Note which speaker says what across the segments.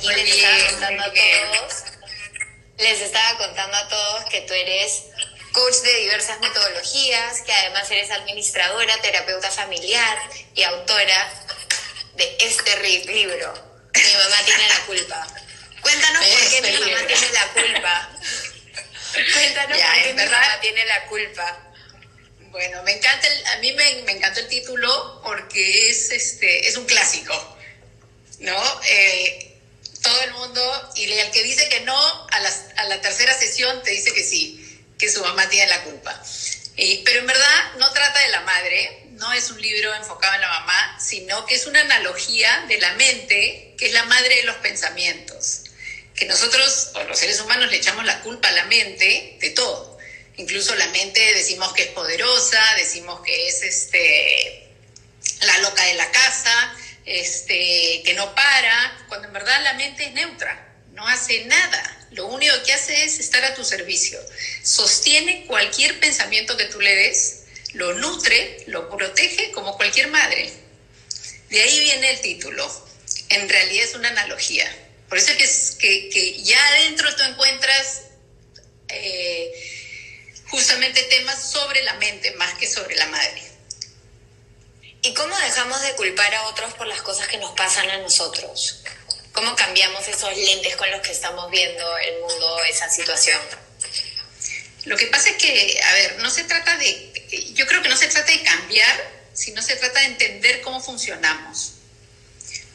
Speaker 1: aquí les estaba contando a todos, les estaba contando a todos que tú eres coach de diversas metodologías, que además eres administradora, terapeuta familiar y autora de este libro. Mi mamá tiene la culpa. Cuéntanos por qué mi mamá tiene la culpa. Cuéntanos por qué mi mamá tiene la culpa.
Speaker 2: Bueno, me encanta a mí me, me, encantó el título porque es este es un clásico, ¿no? Eh, todo el mundo y el que dice que no a, a la tercera sesión te dice que sí, que su mamá tiene la culpa. pero en verdad no trata de la madre, no es un libro enfocado en la mamá, sino que es una analogía de la mente, que es la madre de los pensamientos. Que nosotros, los seres humanos, le echamos la culpa a la mente de todo Incluso la mente decimos que es poderosa, decimos que es este, la loca de la casa, este, que no para, cuando en verdad la mente es neutra, no hace nada. Lo único que hace es estar a tu servicio. Sostiene cualquier pensamiento que tú le des, lo nutre, lo protege como cualquier madre. De ahí viene el título. En realidad es una analogía. Por eso es que, que, ya adentro tú encuentras eh, justamente temas sobre la mente más que sobre la madre.
Speaker 1: ¿Y cómo dejamos de culpar a otros por las cosas que nos pasan a nosotros? ¿Cómo cambiamos esos lentes con los que estamos viendo el mundo, esa situación?
Speaker 2: Lo que pasa es que, a ver, no se trata de, yo creo que no se trata de cambiar, sino se trata de entender cómo funcionamos.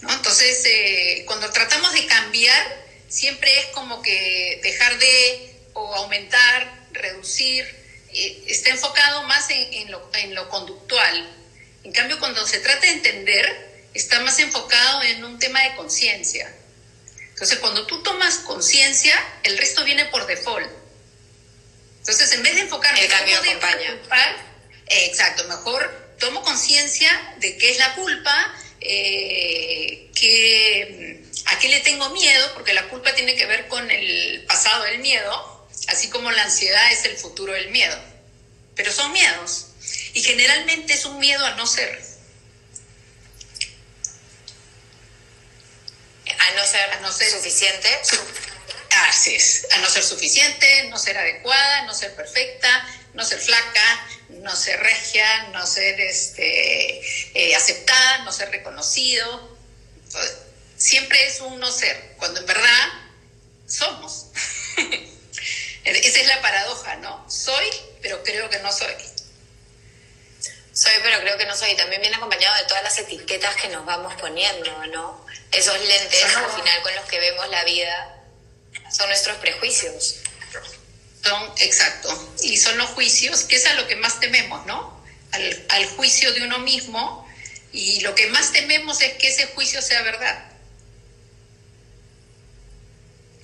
Speaker 2: ¿no? Entonces, eh, cuando tratamos de cambiar, siempre es como que dejar de o aumentar reducir, eh, está enfocado más en, lo, en lo conductual. En cambio, cuando se trata de entender, está más enfocado en un tema de conciencia. Entonces, cuando tú tomas conciencia, el resto viene por default. Entonces, en vez de enfocarme
Speaker 1: el cambio acompaña.
Speaker 2: Eh, exacto, mejor tomo conciencia de qué es la culpa, eh, que, a qué le tengo miedo, porque la culpa tiene que ver con el pasado del miedo, así como la ansiedad es el futuro del miedo. Pero son miedos y generalmente es un miedo a no ser.
Speaker 1: A no ser, a no ser suficiente.
Speaker 2: Así es, a no ser suficiente, no ser adecuada, no ser perfecta, no ser flaca, no ser regia, no ser este, eh, aceptada, no ser reconocido. Siempre es un no ser, cuando en verdad somos. Esa es la paradoja, ¿no? Soy, pero creo que no soy.
Speaker 1: Soy, pero creo que no soy. También viene acompañado de todas las etiquetas que nos vamos poniendo, ¿no? Esos lentes al final con los que vemos la vida son nuestros prejuicios.
Speaker 2: Son, exacto. Y son los juicios, que es a lo que más tememos, ¿no? Al, al juicio de uno mismo. Y lo que más tememos es que ese juicio sea verdad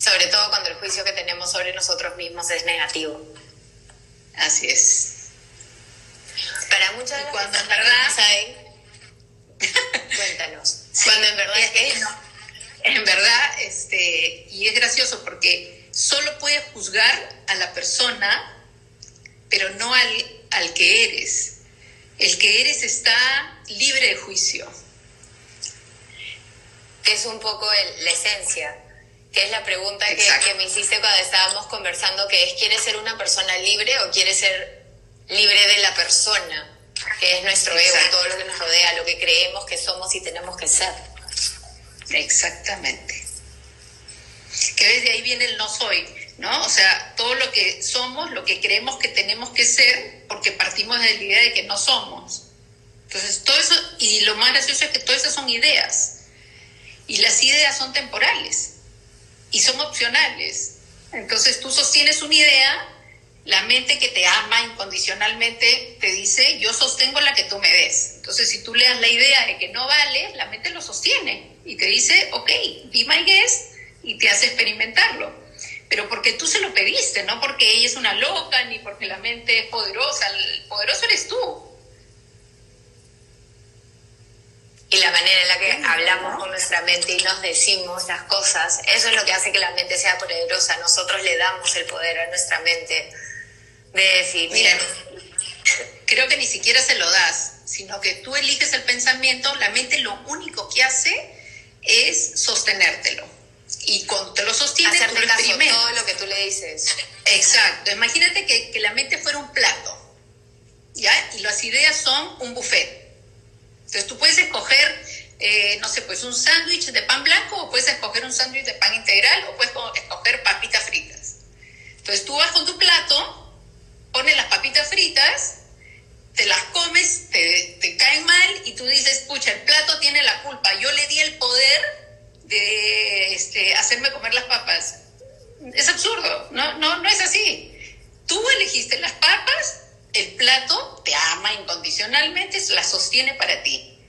Speaker 1: sobre todo cuando el juicio que tenemos sobre nosotros mismos es negativo.
Speaker 2: Así es.
Speaker 1: Para muchas de cuando en verdad saben, cuéntanos. cuando en verdad es que
Speaker 2: en verdad, este, y es gracioso porque solo puedes juzgar a la persona, pero no al, al que eres. El que eres está libre de juicio.
Speaker 1: Es un poco la esencia que es la pregunta que, me hiciste cuando estábamos conversando, que es, ¿quieres ser una persona libre o quieres ser libre de la persona? Que es nuestro ego, todo lo que nos rodea, lo que creemos que somos y tenemos que ser.
Speaker 2: Exactamente. Que desde ahí viene el no soy, ¿no? O sea, todo lo que somos, lo que creemos que tenemos que ser, porque partimos de la idea de que no somos. Entonces, todo eso, y lo más gracioso es que todas esas son ideas. Y las ideas son temporales y son opcionales. Entonces tú sostienes una idea, la mente que te ama incondicionalmente te dice, yo sostengo la que tú me des. Entonces si tú le das la idea de que no vale, la mente lo sostiene y te dice, ok, be my guest y te hace experimentarlo. Pero porque tú se lo pediste, no porque ella es una loca ni porque la mente es poderosa, el poderoso eres tú.
Speaker 1: y la manera en la que hablamos con nuestra mente y nos decimos las cosas, eso es lo que hace que la mente sea poderosa. Nosotros le damos el poder a nuestra mente de decir,
Speaker 2: mira, creo que ni siquiera se lo das, sino que tú eliges el pensamiento, la mente lo único que hace es sostenértelo. Y cuando te lo sostiene, tú lo
Speaker 1: caso todo lo que tú le dices.
Speaker 2: Exacto. Imagínate que, que la mente fuera un plato, ¿ya? Y las ideas son un buffet. Entonces tú puedes escoger, eh, no sé, pues un sándwich de pan blanco o puedes escoger un sándwich de pan integral o puedes co- escoger papitas fritas. Entonces tú vas con tu plato, pones las papitas fritas, te las comes, te, te caen mal y tú dices, pucha, el plato tiene la culpa. Yo le di el poder de este, hacerme comer las papas. Es absurdo, no, no, no es así. Tú elegiste las papas, el plato te ama incondicionalmente, las sostiene para ti.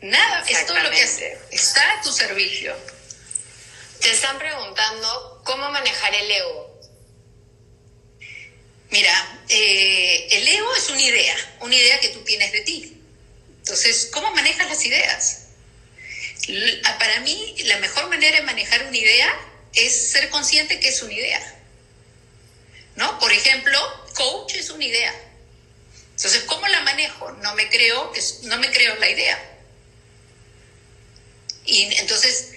Speaker 2: Nada, es todo lo que hace. Está a tu servicio.
Speaker 1: Te están preguntando cómo manejar el ego.
Speaker 2: Mira, eh, el ego es una idea, una idea que tú tienes de ti. Entonces, ¿cómo manejas las ideas? Para mí, la mejor manera de manejar una idea es ser consciente que es una idea. ¿No? Por ejemplo, coach es una idea. Entonces, ¿cómo la manejo? No me creo, no me creo la idea. Y entonces,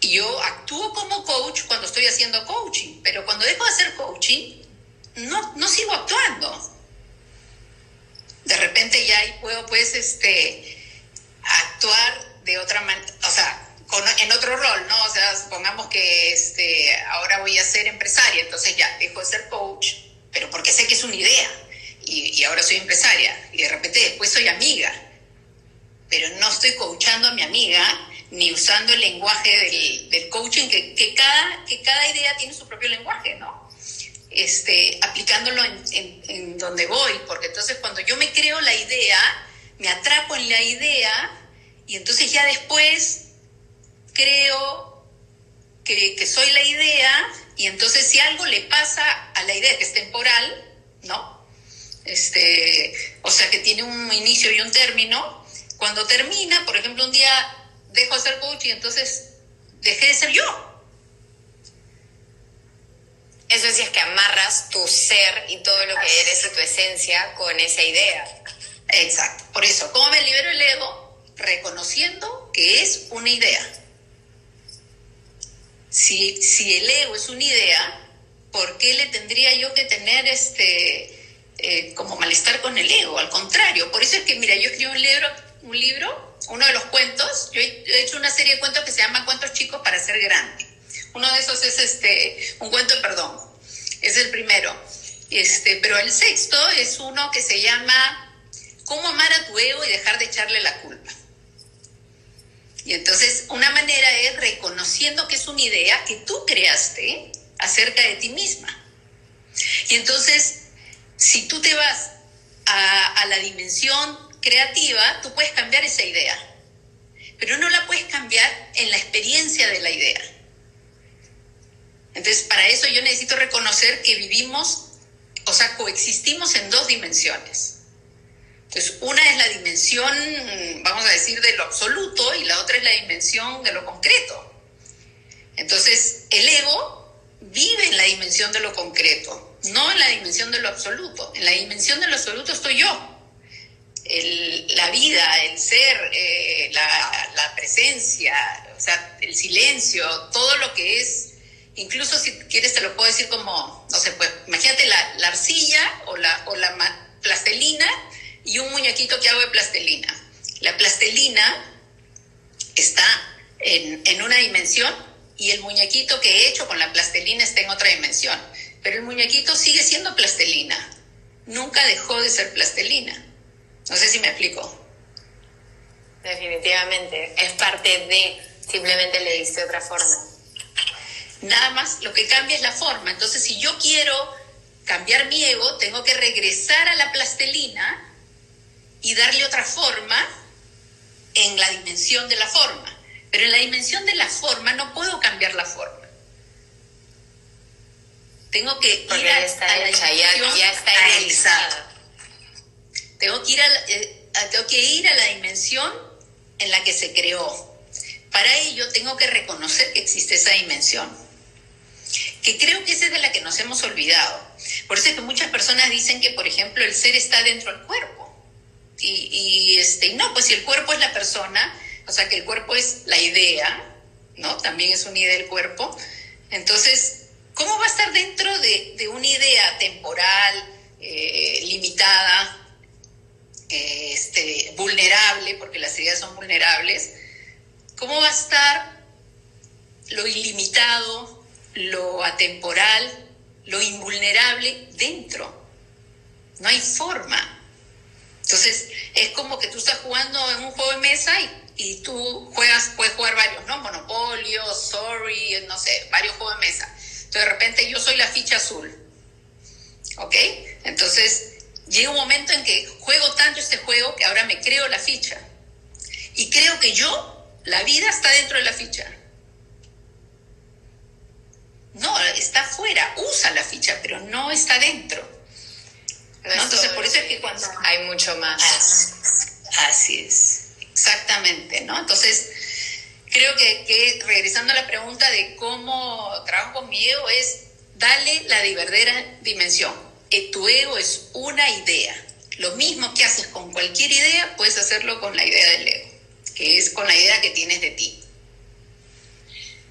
Speaker 2: yo actúo como coach cuando estoy haciendo coaching, pero cuando dejo de hacer coaching, no, no sigo actuando. De repente ya ahí puedo pues este actuar de otra manera, o sea, en otro rol, ¿no? O sea, supongamos que este ahora voy a ser empresaria, entonces ya dejo de ser coach, pero porque sé que es una idea y, y ahora soy empresaria y de repente después soy amiga, pero no estoy coachando a mi amiga ni usando el lenguaje del, del coaching, que, que, cada, que cada idea tiene su propio lenguaje, ¿no? Este, aplicándolo en, donde voy, porque entonces cuando yo me creo la idea, me atrapo en la idea y entonces ya después creo que, que soy la idea y entonces si algo le pasa a la idea que es temporal, ¿no? Este, o sea que tiene un inicio y un término, cuando termina, por ejemplo, un día dejo de ser coach y entonces dejé de ser yo.
Speaker 1: Eso es si es que amarras tu ser y todo lo que eres y tu esencia con esa idea.
Speaker 2: Exacto. Por eso, ¿cómo me libero el ego? Reconociendo que es una idea. Si, si el ego es una idea, ¿por qué le tendría yo que tener este eh, como malestar con el ego? Al contrario, por eso es que, mira, yo escribo un libro, un libro, uno de los cuentos, yo he he hecho una serie de cuentos que se llama Cuentos chicos para ser grande. Uno de esos es este un cuento de perdón. Es el primero. Este, pero el sexto es uno que se llama ¿Cómo amar a tu ego y dejar de echarle la culpa? Y entonces una manera es reconociendo que es una idea que tú creaste acerca de ti misma. Y entonces, si tú te vas a, a la dimensión creativa, tú puedes cambiar esa idea, pero no la puedes cambiar en la experiencia de la idea. Entonces, para eso yo necesito reconocer que vivimos, o sea, coexistimos en dos dimensiones. Entonces, una es la dimensión, vamos a decir, de lo absoluto y la otra es la dimensión de lo concreto. Entonces, el ego vive en la dimensión de lo concreto, no en la dimensión de lo absoluto. En la dimensión de lo absoluto estoy yo. El- la vida, el ser, eh, la, la presencia, o sea, el silencio, todo lo que es, incluso si quieres te lo puedo decir como, no sé, pues imagínate la, la arcilla o la, o la plastelina y un muñequito que hago de plastelina. La plastelina está en, en una dimensión y el muñequito que he hecho con la plastelina está en otra dimensión. Pero el muñequito sigue siendo plastelina. Nunca dejó de ser plastelina. No sé si me explico.
Speaker 1: Definitivamente. Es parte de, simplemente le diste otra forma.
Speaker 2: Nada más lo que cambia es la forma. Entonces, si yo quiero cambiar mi ego, tengo que regresar a la plastelina y darle otra forma en la dimensión de la forma. Pero en la dimensión de la forma no puedo cambiar la forma. Tengo que
Speaker 1: Porque
Speaker 2: ir a,
Speaker 1: ya está
Speaker 2: a la
Speaker 1: hecha, ya,
Speaker 2: dimensión-
Speaker 1: ya está.
Speaker 2: Tengo que, ir a eh, a- tengo que ir a la dimensión en la que se creó. Para ello tengo que reconocer que existe esa dimensión. Que creo que esa es de la que nos hemos olvidado. Por eso es que muchas personas dicen que, por ejemplo, el ser está dentro del cuerpo. Y, este, y no, pues si el cuerpo es la persona, o sea que el cuerpo es la idea, ¿no? También es una idea del cuerpo. Entonces, ¿cómo va a estar dentro de, una idea temporal, eh, limitada, eh, este, vulnerable, porque las ideas son vulnerables? ¿Cómo va a estar lo ilimitado, lo atemporal, lo invulnerable dentro? No hay forma. Entonces, es como que tú estás jugando en un juego de mesa y, tú juegas, puedes jugar varios, ¿no? Monopolio, Sorry, no sé, varios juegos de mesa. Entonces, de repente yo soy la ficha azul. ¿Ok? Entonces, llega un momento en que juego tanto este juego que ahora me creo la ficha. Y creo que yo, la vida está dentro de la ficha. No, está fuera, usa la ficha, pero no está dentro. Entonces, por eso es que cuando...
Speaker 1: Hay mucho más.
Speaker 2: Así, es, exactamente, ¿no? Entonces, creo que, regresando a la pregunta de cómo trabajo con mi ego es darle la verdadera dimensión. Tu ego es una idea. Lo mismo que haces con cualquier idea, puedes hacerlo con la idea del ego, que es con la idea que tienes de ti.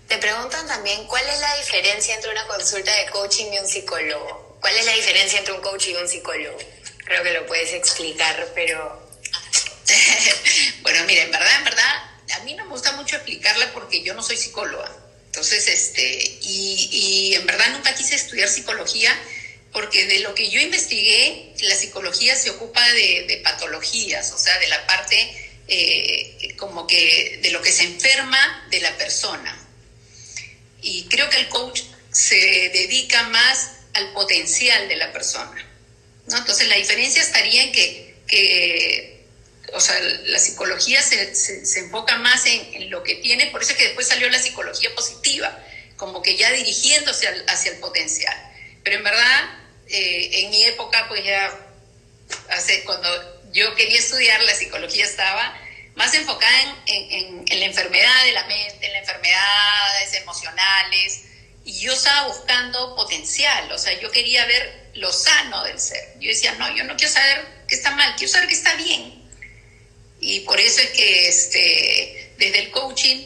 Speaker 1: Te preguntan también cuál es la diferencia entre una consulta de coaching y un psicólogo. ¿Cuál es la diferencia entre un coach y un psicólogo? Creo que lo puedes explicar, pero...
Speaker 2: bueno, mira, en verdad, en verdad, a mí no me gusta mucho explicarla porque yo no soy psicóloga. Entonces, este, y, en verdad nunca quise estudiar psicología porque de lo que yo investigué, la psicología se ocupa de, patologías, o sea, de la parte eh, como que de lo que se enferma de la persona. Y creo que el coach se dedica más al potencial de la persona. ¿no? Entonces la diferencia estaría en que, o sea, la psicología se, se, enfoca más en, lo que tiene, por eso es que después salió la psicología positiva, como que ya dirigiéndose hacia el potencial. Pero en verdad, eh, en mi época, pues ya, hace, cuando yo quería estudiar, la psicología estaba más enfocada en, en, en la enfermedad de la mente, en las enfermedades emocionales, y yo estaba buscando potencial, o sea, yo quería ver lo sano del ser. Yo decía, no, yo no quiero saber qué está mal, quiero saber qué está bien. Y por eso es que este, desde el coaching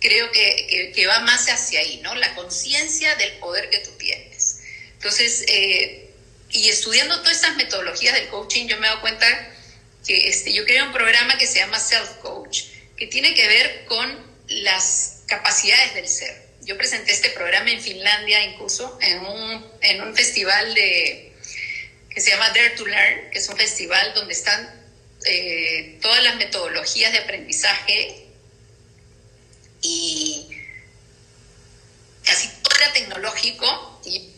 Speaker 2: creo que, que, va más hacia ahí, ¿no? La conciencia del poder que tú tienes. Entonces, eh, y estudiando todas estas metodologías del coaching, yo me he dado cuenta este, yo creé un programa que se llama Self Coach, que tiene que ver con las capacidades del ser. Yo presenté este programa en Finlandia incluso en un, en un festival de, que se llama Dare to Learn, que es un festival donde están eh, todas las metodologías de aprendizaje y casi todo era tecnológico y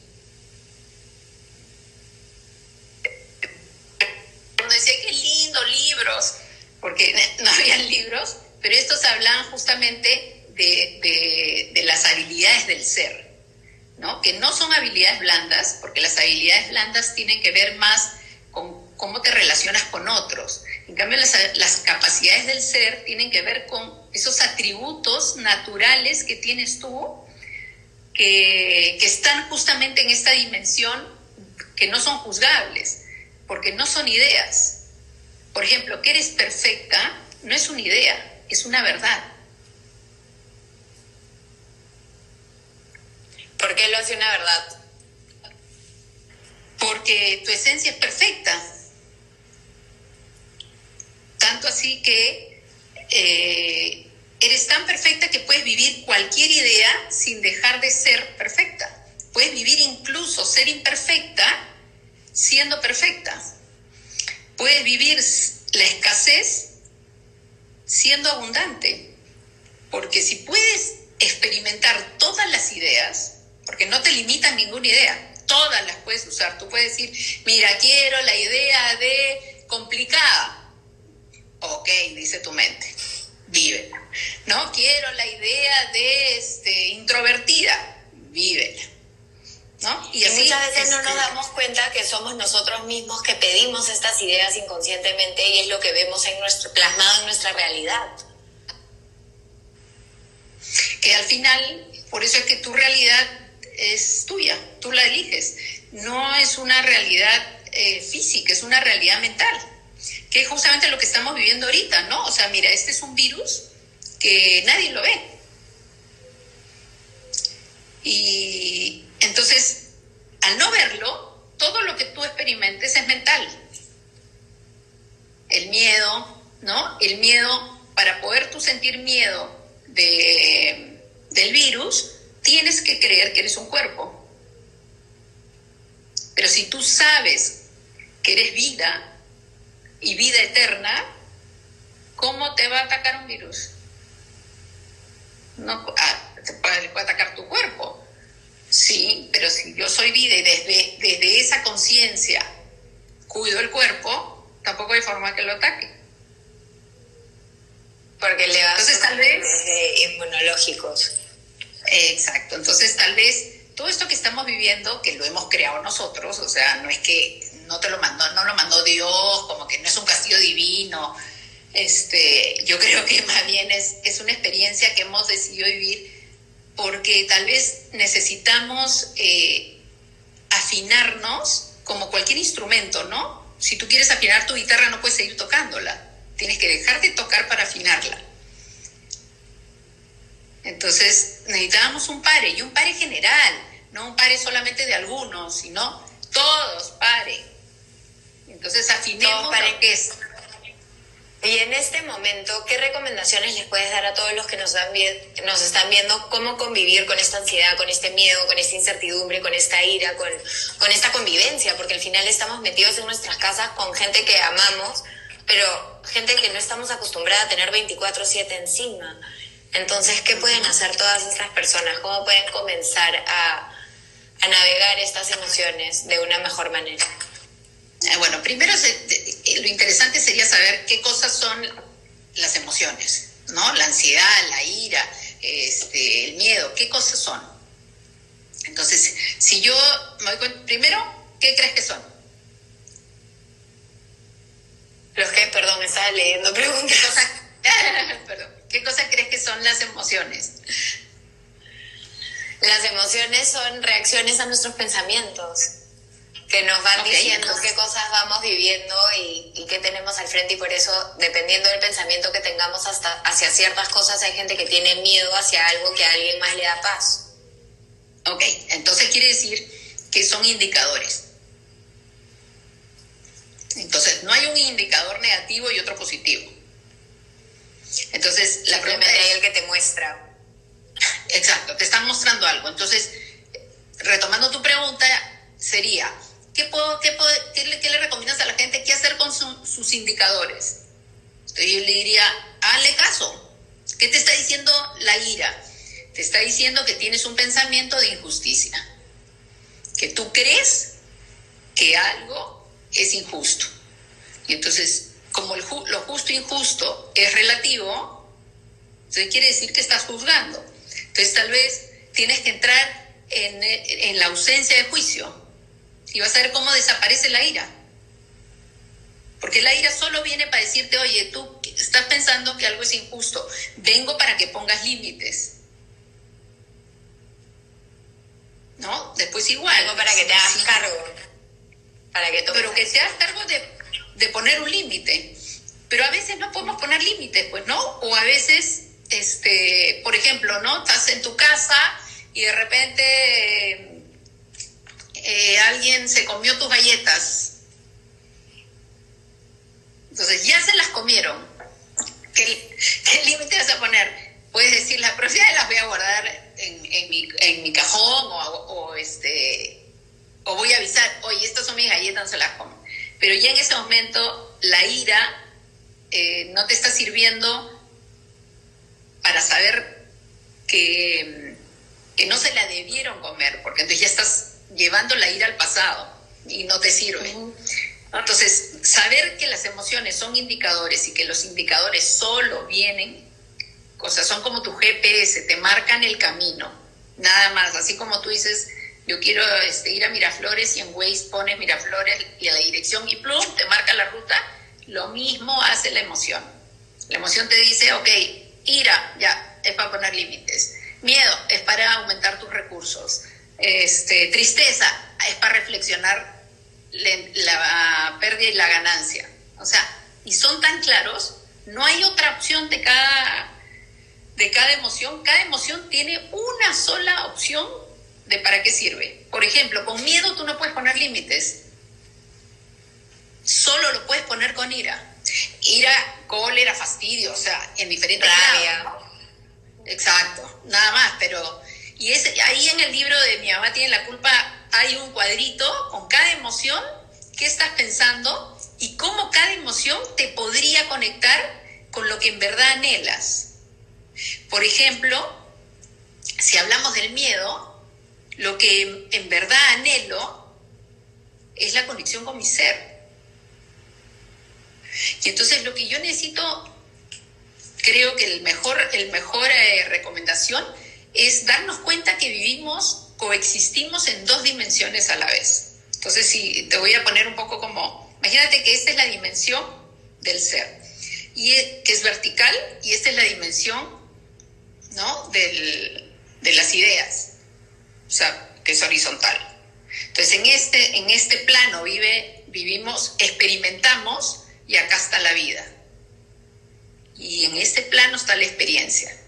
Speaker 2: uno decía qué lindo libros porque no habían libros pero estos hablaban justamente de, las habilidades del ser, ¿no? que no son habilidades blandas, porque las habilidades blandas tienen que ver más con cómo te relacionas con otros. En cambio, las, las capacidades del ser tienen que ver con esos atributos naturales que tienes tú, que, que están justamente en esta dimensión, que no son juzgables, porque no son ideas. Por ejemplo, que eres perfecta no es una idea, es una verdad.
Speaker 1: ¿Por qué lo hace una verdad?
Speaker 2: Porque tu esencia es perfecta. Tanto así que eh, eres tan perfecta que puedes vivir cualquier idea sin dejar de ser perfecta. Puedes vivir incluso ser imperfecta siendo perfecta. Puedes vivir la escasez siendo abundante. Porque si puedes experimentar todas las ideas, porque no te limitan ninguna idea, todas las puedes usar. Tú puedes decir, mira, quiero la idea de complicada. Ok, dice tu mente, vívela. No, quiero la idea de este, introvertida, vívela. ¿No?
Speaker 1: Y, así, muchas veces no nos este, damos cuenta que somos nosotros mismos que pedimos estas ideas inconscientemente y es lo que vemos en nuestro, plasmado en nuestra realidad.
Speaker 2: Que al final, por eso es que tu realidad es tuya, tú la eliges. No es una realidad eh, física, es una realidad mental, que es justamente lo que estamos viviendo ahorita, ¿no? O sea, mira, este es un virus que nadie lo ve. Y entonces, al no verlo, todo lo que tú experimentes es mental. El miedo, ¿no? El miedo, para poder tú sentir miedo de, del virus, tienes que creer que eres un cuerpo. Pero si tú sabes que eres vida y vida eterna, ¿cómo te va a atacar un virus? No, ah, puede, atacar tu cuerpo. Sí, pero si yo soy vida y desde, desde esa conciencia cuido el cuerpo, tampoco hay forma que lo ataque.
Speaker 1: Porque le va Entonces, tal vez, inmunológicos.
Speaker 2: Exacto. Entonces, tal vez todo esto que estamos viviendo, que lo hemos creado nosotros, o sea, no es que no te lo mandó, no lo mandó Dios, como que no es un castigo divino. Este, yo creo que más bien es, es una experiencia que hemos decidido vivir porque tal vez necesitamos eh, afinarnos como cualquier instrumento, ¿no? Si tú quieres afinar tu guitarra no puedes seguir tocándola, tienes que dejar de tocar para afinarla. Entonces necesitábamos un pare, y un pare general, no un pare solamente de algunos, sino todos pare. Entonces afinemos para que es.
Speaker 1: Y en este momento, ¿qué recomendaciones les puedes dar a todos los que nos, dan, nos están viendo cómo convivir con esta ansiedad, con este miedo, con esta incertidumbre, con esta ira, con, con esta convivencia? Porque al final estamos metidos en nuestras casas con gente que amamos, pero gente que no estamos acostumbrada a tener 24/7 encima. Entonces, ¿qué pueden hacer todas estas personas? ¿Cómo pueden comenzar a, a navegar estas emociones de una mejor manera?
Speaker 2: Eh, bueno, primero lo interesante sería saber qué cosas son las emociones, ¿no? La ansiedad, la ira, este, el miedo, ¿qué cosas son? Entonces, si yo me doy primero, ¿qué crees que son?
Speaker 1: Los que, perdón, estaba leyendo preguntas.
Speaker 2: perdón. ¿Qué cosas crees que son las emociones?
Speaker 1: Las emociones son reacciones a nuestros pensamientos, que nos van diciendo qué cosas vamos viviendo y, qué tenemos al frente y por eso, dependiendo del pensamiento que tengamos hasta hacia ciertas cosas, hay gente que tiene miedo hacia algo que a alguien más le da paz.
Speaker 2: Ok, entonces quiere decir que son indicadores. Entonces, no hay un indicador negativo y otro positivo. Entonces, la pregunta
Speaker 1: es... el que te muestra.
Speaker 2: Exacto, te están mostrando algo. Entonces, retomando tu pregunta, sería, ¿qué, puedo, qué, le, recomiendas a la gente? ¿Qué hacer con sus indicadores? Entonces, yo le diría, hazle caso. ¿Qué te está diciendo la ira? Te está diciendo que tienes un pensamiento de injusticia, que tú crees que algo es injusto. Y entonces como el, lo justo e injusto es relativo, entonces quiere decir que estás juzgando. Entonces tal vez tienes que entrar en, en la ausencia de juicio y vas a ver cómo desaparece la ira. Porque la ira solo viene para decirte, oye, tú estás pensando que algo es injusto, vengo para que pongas límites. ¿No? Después igual.
Speaker 1: Vengo para que te hagas cargo.
Speaker 2: Para que Pero que te hagas cargo de de poner un límite. Pero a veces no podemos poner límites, pues, ¿no? O a veces, este, por ejemplo, ¿no? Estás en tu casa y de repente eh, alguien se comió tus galletas. Entonces ya se las comieron. ¿Qué, límite vas a poner? Puedes decir, la próxima las voy a guardar en, mi, cajón o, este, o voy a avisar, oye, estas son mis galletas, se las como pero ya en ese momento la ira eh, no te está sirviendo para saber que, que no se la debieron comer, porque entonces ya estás llevando la ira al pasado y no te sirve. Entonces, saber que las emociones son indicadores y que los indicadores solo vienen, sea, son como tu GPS, te marcan el camino, nada más, así como tú dices, yo quiero este, ir a Miraflores y en Waze pones Miraflores y a la dirección y plum, te marca la ruta, lo mismo hace la emoción. La emoción te dice, ok, ira, ya, es para poner límites. Miedo es para aumentar tus recursos. Este, tristeza es para reflexionar la pérdida y la ganancia. O sea, y son tan claros, no hay otra opción de cada, de cada emoción. Cada emoción tiene una sola opción de para qué sirve. Por ejemplo, con miedo tú no puedes poner límites. Solo lo puedes poner con ira. Ira, cólera, fastidio, o sea, en diferentes
Speaker 1: Rabia.
Speaker 2: Exacto, nada más, pero... Y ahí en el libro de Mi mamá tiene la culpa hay un cuadrito con cada emoción, qué estás pensando y cómo cada emoción te podría conectar con lo que en verdad anhelas. Por ejemplo, si hablamos del miedo, lo que en verdad anhelo es la conexión con mi ser. Y entonces lo que yo necesito, creo que el mejor, el mejor eh, recomendación es darnos cuenta que vivimos, coexistimos en dos dimensiones a la vez. Entonces, si te voy a poner un poco como, imagínate que esta es la dimensión del ser, y que es vertical, y esta es la dimensión, ¿no? Del, de las ideas, o sea, que es horizontal. Entonces, en este, en este plano vive, vivimos, experimentamos, y acá está la vida. Y en este plano está la experiencia.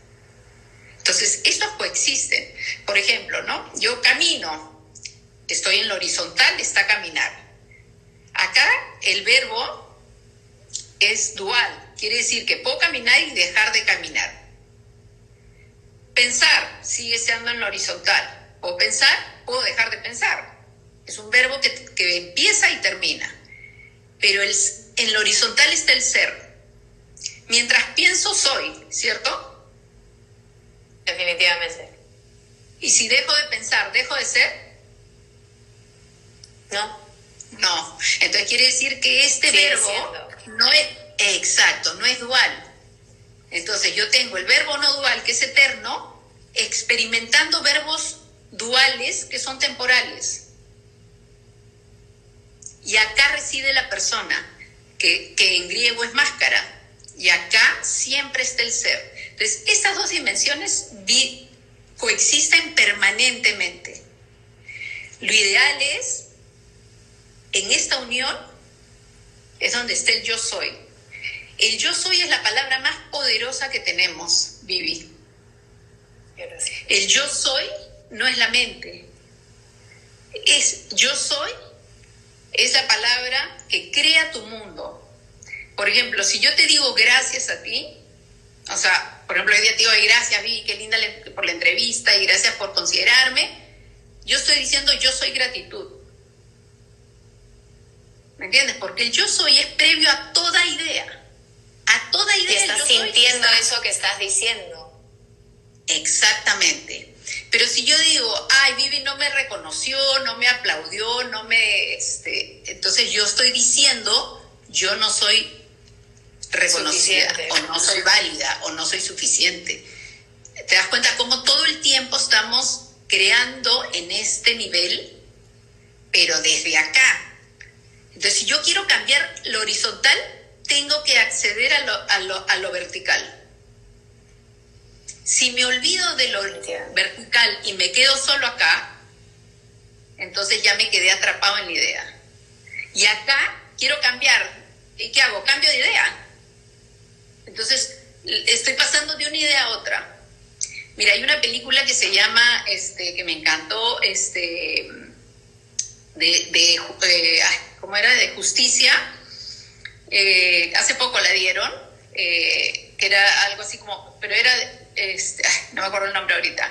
Speaker 2: Entonces, estos coexisten. Por ejemplo, ¿no? Yo camino, estoy en lo horizontal, está caminar. Acá el verbo es dual, quiere decir que puedo caminar y dejar de caminar. Pensar sigue estando en lo horizontal. O pensar, puedo dejar de pensar. Es un verbo que, empieza y termina. Pero en lo horizontal está el ser. Mientras pienso, soy, ¿cierto?
Speaker 1: Definitivamente.
Speaker 2: Y si dejo de pensar, ¿dejo de ser?
Speaker 1: No.
Speaker 2: No. Entonces quiere decir que este
Speaker 1: Sigue
Speaker 2: verbo
Speaker 1: siendo.
Speaker 2: no es exacto, no es dual. Entonces yo tengo el verbo no dual, que es eterno, experimentando verbos duales que son temporales. Y acá reside la persona, que, que en griego es máscara. Y acá siempre está el ser. Entonces, estas dos dimensiones coexisten permanentemente. Lo ideal es, en esta unión, es donde está el yo soy. El yo soy es la palabra más poderosa que tenemos, Vivi. El yo soy no es la mente. Es yo soy es la palabra que crea tu mundo. Por ejemplo, si yo te digo gracias a ti, o sea, por ejemplo, hoy día te digo "Ay, gracias, Vivi, qué linda por la entrevista y gracias por considerarme, yo estoy diciendo yo soy gratitud. ¿Me entiendes? Porque el yo soy es previo a toda idea. A toda idea. el
Speaker 1: estás
Speaker 2: soy
Speaker 1: sintiendo eso que estás diciendo.
Speaker 2: Exactamente. Pero si yo digo, ay, Vivi no me reconoció, no me aplaudió, no me, este, entonces yo estoy diciendo, yo no soy reconocida,
Speaker 1: Suficiente.
Speaker 2: o no soy válida, o no soy suficiente. ¿Te das cuenta cómo todo el tiempo estamos creando en este nivel, pero desde acá? Entonces, si yo quiero cambiar lo horizontal, tengo que acceder a lo, a lo, a lo vertical. Si me olvido de lo
Speaker 1: Entiendo.
Speaker 2: vertical y me quedo solo acá, entonces ya me quedé atrapado en la idea. Y acá quiero cambiar. ¿Y qué hago? Cambio de idea. Entonces estoy pasando de una idea a otra. Mira, hay una película que se llama, este, que me encantó, este, de, de eh, ¿cómo era? De justicia. Eh, hace poco la dieron, eh, que era algo así como, pero era, este, no me acuerdo el nombre ahorita,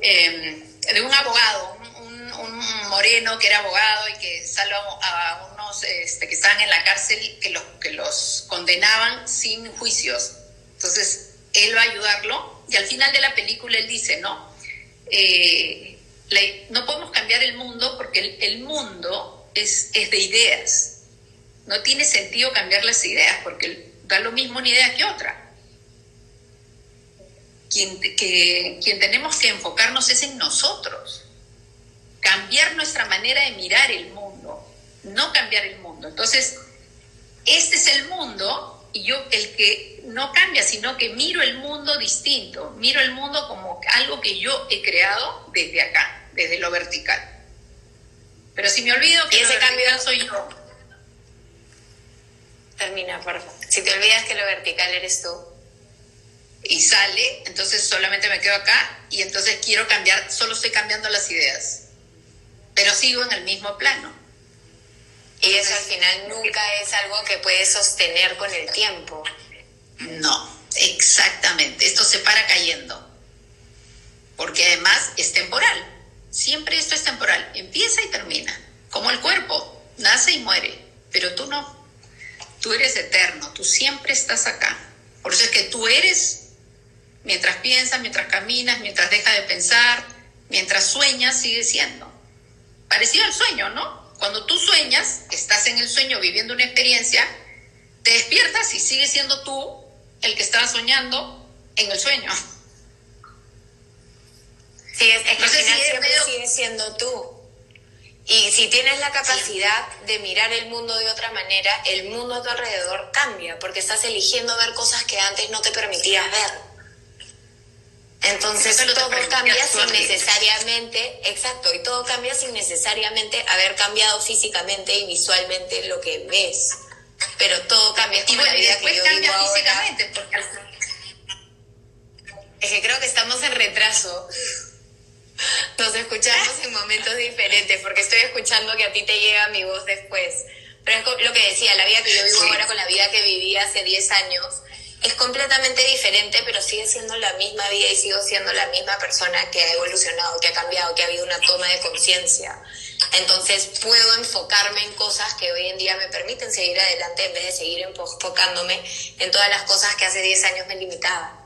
Speaker 2: eh, de un abogado, un, un- moreno que era abogado y que salva a unos este, que estaban en la cárcel que los, que los condenaban sin juicios. Entonces, él va a ayudarlo y al final de la película él dice, ¿no? Eh, no podemos cambiar el mundo porque el, el mundo es, es de ideas. No tiene sentido cambiar las ideas porque da lo mismo una idea que otra. Quien, que, quien tenemos que enfocarnos es en nosotros. Cambiar nuestra manera de mirar el mundo, no cambiar el mundo. Entonces, este es el mundo y yo el que no cambia, sino que miro el mundo distinto, miro el mundo como algo que yo he creado desde acá, desde lo vertical. Pero si me olvido que
Speaker 1: ese
Speaker 2: lo
Speaker 1: cambio-
Speaker 2: soy yo,
Speaker 1: Termina, por favor. Si te olvidas que lo vertical eres tú.
Speaker 2: y sale, entonces solamente me quedo acá y entonces quiero cambiar, solo estoy cambiando las ideas, pero sigo en el mismo plano.
Speaker 1: Y eso al final nunca es algo que puedes sostener con el tiempo.
Speaker 2: No, exactamente, esto se para cayendo, porque además es temporal, siempre esto es temporal, empieza y termina, como el cuerpo, nace y muere, pero tú no, tú eres eterno, tú siempre estás acá. Por eso es que tú eres Mientras piensas, mientras caminas, mientras dejas de pensar, mientras sueñas, sigue siendo. Parecido al sueño, ¿no? Cuando tú sueñas, estás en el sueño viviendo una experiencia, te despiertas y sigues siendo tú el que estaba soñando en el sueño.
Speaker 1: Sí, es, que siempre sigues siendo tú. Y si tienes la capacidad de mirar el mundo de otra manera, el mundo a tu alrededor cambia, porque estás eligiendo ver cosas que antes no te permitías ver. Entonces todo cambia sin necesariamente, exacto, y todo cambia sin necesariamente haber cambiado físicamente y visualmente lo que ves. Pero todo cambia.
Speaker 2: Es la vida que yo vivo ahora.
Speaker 1: Es que creo que estamos en retraso. Nos escuchamos en momentos diferentes, porque estoy escuchando que a ti te llega mi voz después. Pero es lo que decía, la vida que yo vivo ahora con la vida que viví hace 10 años es completamente diferente, pero sigue siendo la misma vida y sigo siendo la misma persona que ha evolucionado, que ha cambiado, que ha habido una toma de conciencia. Entonces puedo enfocarme en cosas que hoy en día me permiten seguir adelante en vez de seguir enfocándome en todas las cosas que hace 10 años me limitaban.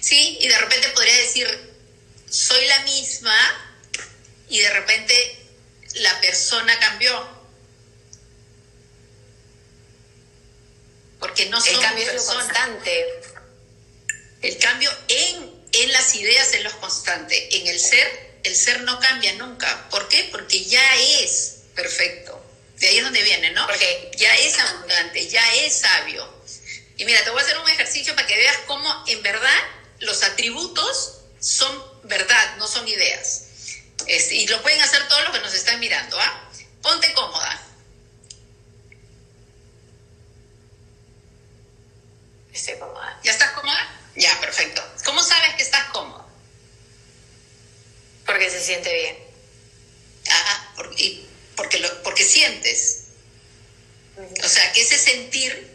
Speaker 2: Sí, y de repente podría decir, soy la misma y de repente la persona cambió porque no son
Speaker 1: El cambio
Speaker 2: es
Speaker 1: lo constante.
Speaker 2: El cambio en, en las ideas es lo constante. En el ser, el ser no cambia nunca. ¿Por qué? Porque ya es perfecto. De ahí es donde viene, ¿no? Porque ya es abundante, ya es sabio. Y mira, te voy a hacer un ejercicio para que veas cómo en verdad los atributos son verdad, no son ideas. Este, y lo pueden hacer todos los que nos están mirando. ¿ah? Ponte cómoda.
Speaker 1: Estoy cómoda.
Speaker 2: ¿Ya estás cómoda? Ya, perfecto. ¿Cómo sabes que estás cómoda?
Speaker 1: Porque se siente bien.
Speaker 2: Ajá, porque, porque, lo, porque sientes. O sea, que ese sentir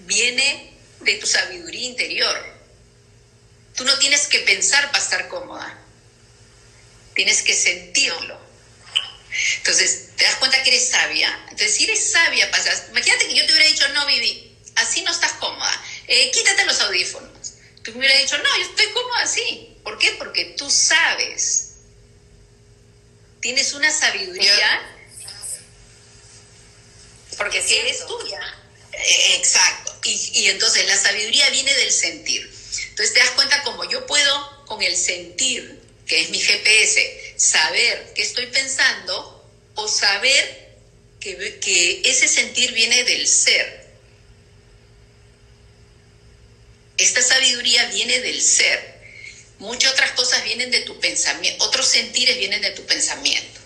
Speaker 2: viene de tu sabiduría interior. Tú no tienes que pensar para estar cómoda. Tienes que sentirlo. Entonces, te das cuenta que eres sabia. Entonces, si eres sabia, pasas. Imagínate que yo te hubiera dicho, no, Vivi, así no estás cómoda. Eh, quítate los audífonos. Tú me hubieras dicho, no, yo estoy cómoda así. ¿Por qué? Porque tú sabes. Tienes una sabiduría.
Speaker 1: porque si eres tuya.
Speaker 2: Eh, exacto. Y, y entonces la sabiduría viene del sentir. Entonces te das cuenta como yo puedo con el sentir, que es mi GPS, saber qué estoy pensando o saber que, que ese sentir viene del ser. Esta sabiduría viene del ser. Muchas otras cosas vienen de tu pensamiento, otros sentires vienen de tu pensamiento.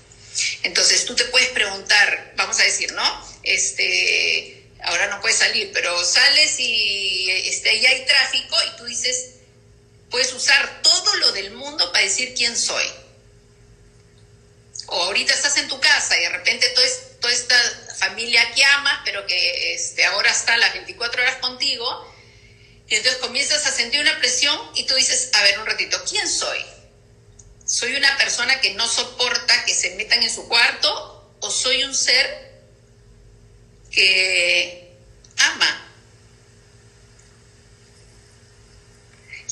Speaker 2: Entonces tú te puedes preguntar, vamos a decir, ¿no? Este, ahora no puedes salir, pero sales y este, ya hay tráfico y tú dices, puedes usar todo lo del mundo para decir quién soy. O ahorita estás en tu casa y de repente toda, toda esta familia que amas, pero que este, ahora está las 24 horas contigo, y entonces comienzas a sentir una presión y tú dices, a ver un ratito, ¿quién soy? ¿Soy una persona que no soporta que se metan en su cuarto o soy un ser que ama?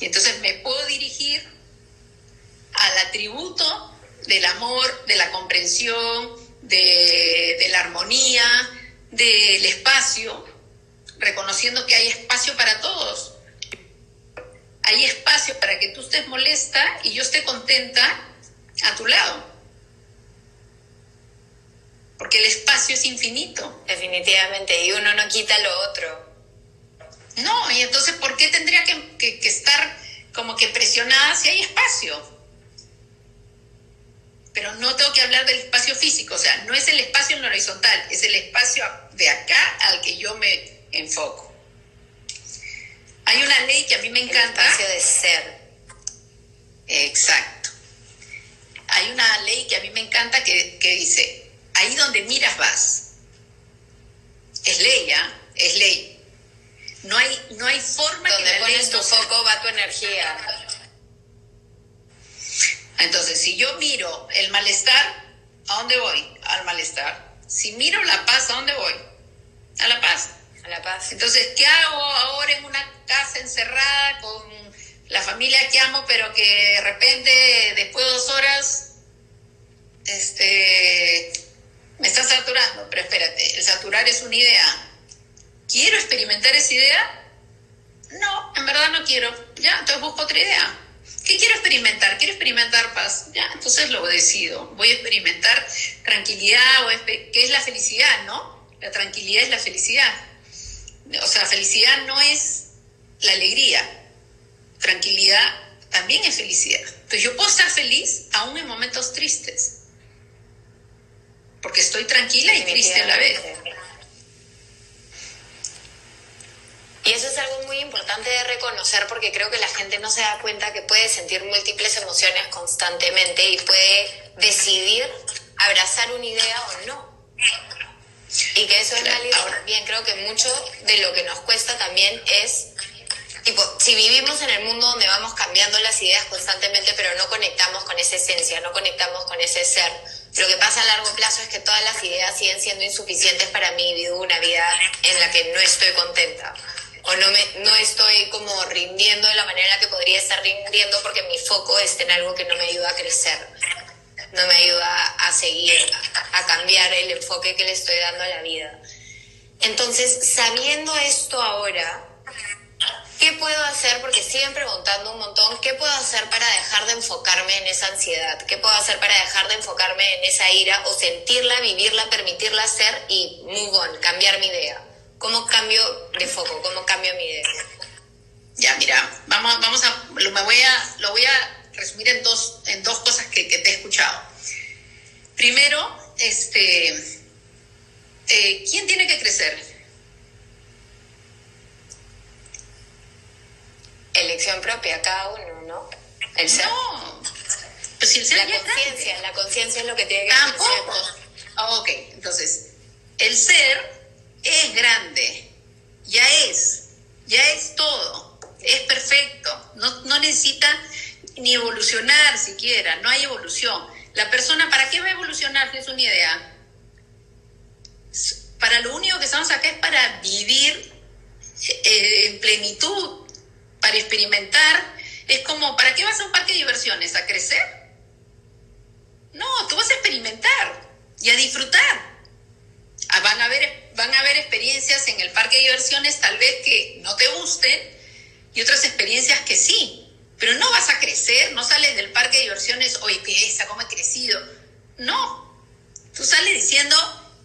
Speaker 2: Y entonces me puedo dirigir al atributo del amor, de la comprensión, de, la armonía, del espacio, reconociendo que hay espacio para todos. Hay espacio para que tú estés molesta y yo esté contenta a tu lado. Porque el espacio es infinito.
Speaker 1: Definitivamente, y uno no quita lo otro.
Speaker 2: No, y entonces, ¿por qué tendría que, que estar como que presionada si hay espacio? pero no tengo que hablar del espacio físico, o sea, no es el espacio en lo horizontal, es el espacio de acá al que yo me enfoco. Hay una ley que a mí me encanta.
Speaker 1: El espacio de ser.
Speaker 2: Exacto. Hay una ley que a mí me encanta que, que dice, ahí donde miras vas. Es ley, ¿ah? Es ley. No hay, no hay forma
Speaker 1: donde que pones tu foco va tu energía.
Speaker 2: Entonces, si yo miro el malestar, ¿a dónde voy? Al malestar. Si miro la paz, ¿a dónde voy? A la paz.
Speaker 1: A la paz.
Speaker 2: Entonces, ¿qué hago ahora en una casa encerrada con la familia que amo, pero que de repente, después de dos horas, este, me está saturando? Pero espérate, el saturar es una idea. ¿Quiero experimentar esa idea? No, en verdad no quiero. Ya, entonces busco otra idea. ¿Qué quiero experimentar? Quiero experimentar paz. Ya, entonces lo decido. Voy a experimentar tranquilidad, o ¿qué es la felicidad, no? La tranquilidad es la felicidad. O sea, felicidad no es la alegría. Tranquilidad también es felicidad. Entonces yo puedo estar feliz aún en momentos tristes. Porque estoy tranquila y triste a la vez.
Speaker 1: Y eso es algo muy importante de reconocer porque creo que la gente no se da cuenta que puede sentir múltiples emociones constantemente y puede decidir abrazar una idea o no. Y que eso es válido también. Creo que mucho de lo que nos cuesta también es, tipo, si vivimos en el mundo donde vamos cambiando las ideas constantemente, pero no conectamos con esa esencia, no conectamos con ese ser, lo que pasa a largo plazo es que todas las ideas siguen siendo insuficientes para mí y vivo una vida en la que no estoy contenta o no, me, no estoy como rindiendo de la manera en la que podría estar rindiendo porque mi foco está en algo que no me ayuda a crecer, no me ayuda a seguir, a cambiar el enfoque que le estoy dando a la vida. Entonces, sabiendo esto ahora, ¿qué puedo hacer? Porque siguen preguntando un montón, ¿qué puedo hacer para dejar de enfocarme en esa ansiedad? ¿Qué puedo hacer para dejar de enfocarme en esa ira o sentirla, vivirla, permitirla ser y move on, cambiar mi idea? ¿Cómo cambio de foco? ¿Cómo cambio mi idea?
Speaker 2: Ya, mira, vamos, vamos a, lo, me voy a, lo voy a resumir en dos, en dos cosas que, te he escuchado. Primero, este, eh, ¿quién tiene que crecer?
Speaker 1: Elección propia, cada uno, ¿no? El ser.
Speaker 2: No, pues si el ser
Speaker 1: la conciencia, la conciencia es lo que tiene que
Speaker 2: Tampoco. Ah, ok, entonces, el ser es grande, ya es, ya es todo, es perfecto, no, no necesita ni evolucionar siquiera, no hay evolución. La persona, ¿para qué va a evolucionar? Es una idea. Para lo único que estamos acá es para vivir eh, en plenitud, para experimentar. Es como, ¿para qué vas a un parque de diversiones? ¿A crecer? No, tú vas a experimentar y a disfrutar. Ah, van a haber van a haber experiencias en el parque de diversiones tal vez que no te gusten y otras experiencias que sí, pero no vas a crecer, no sales del parque de diversiones, oye, esa, cómo he crecido. No, tú sales diciendo,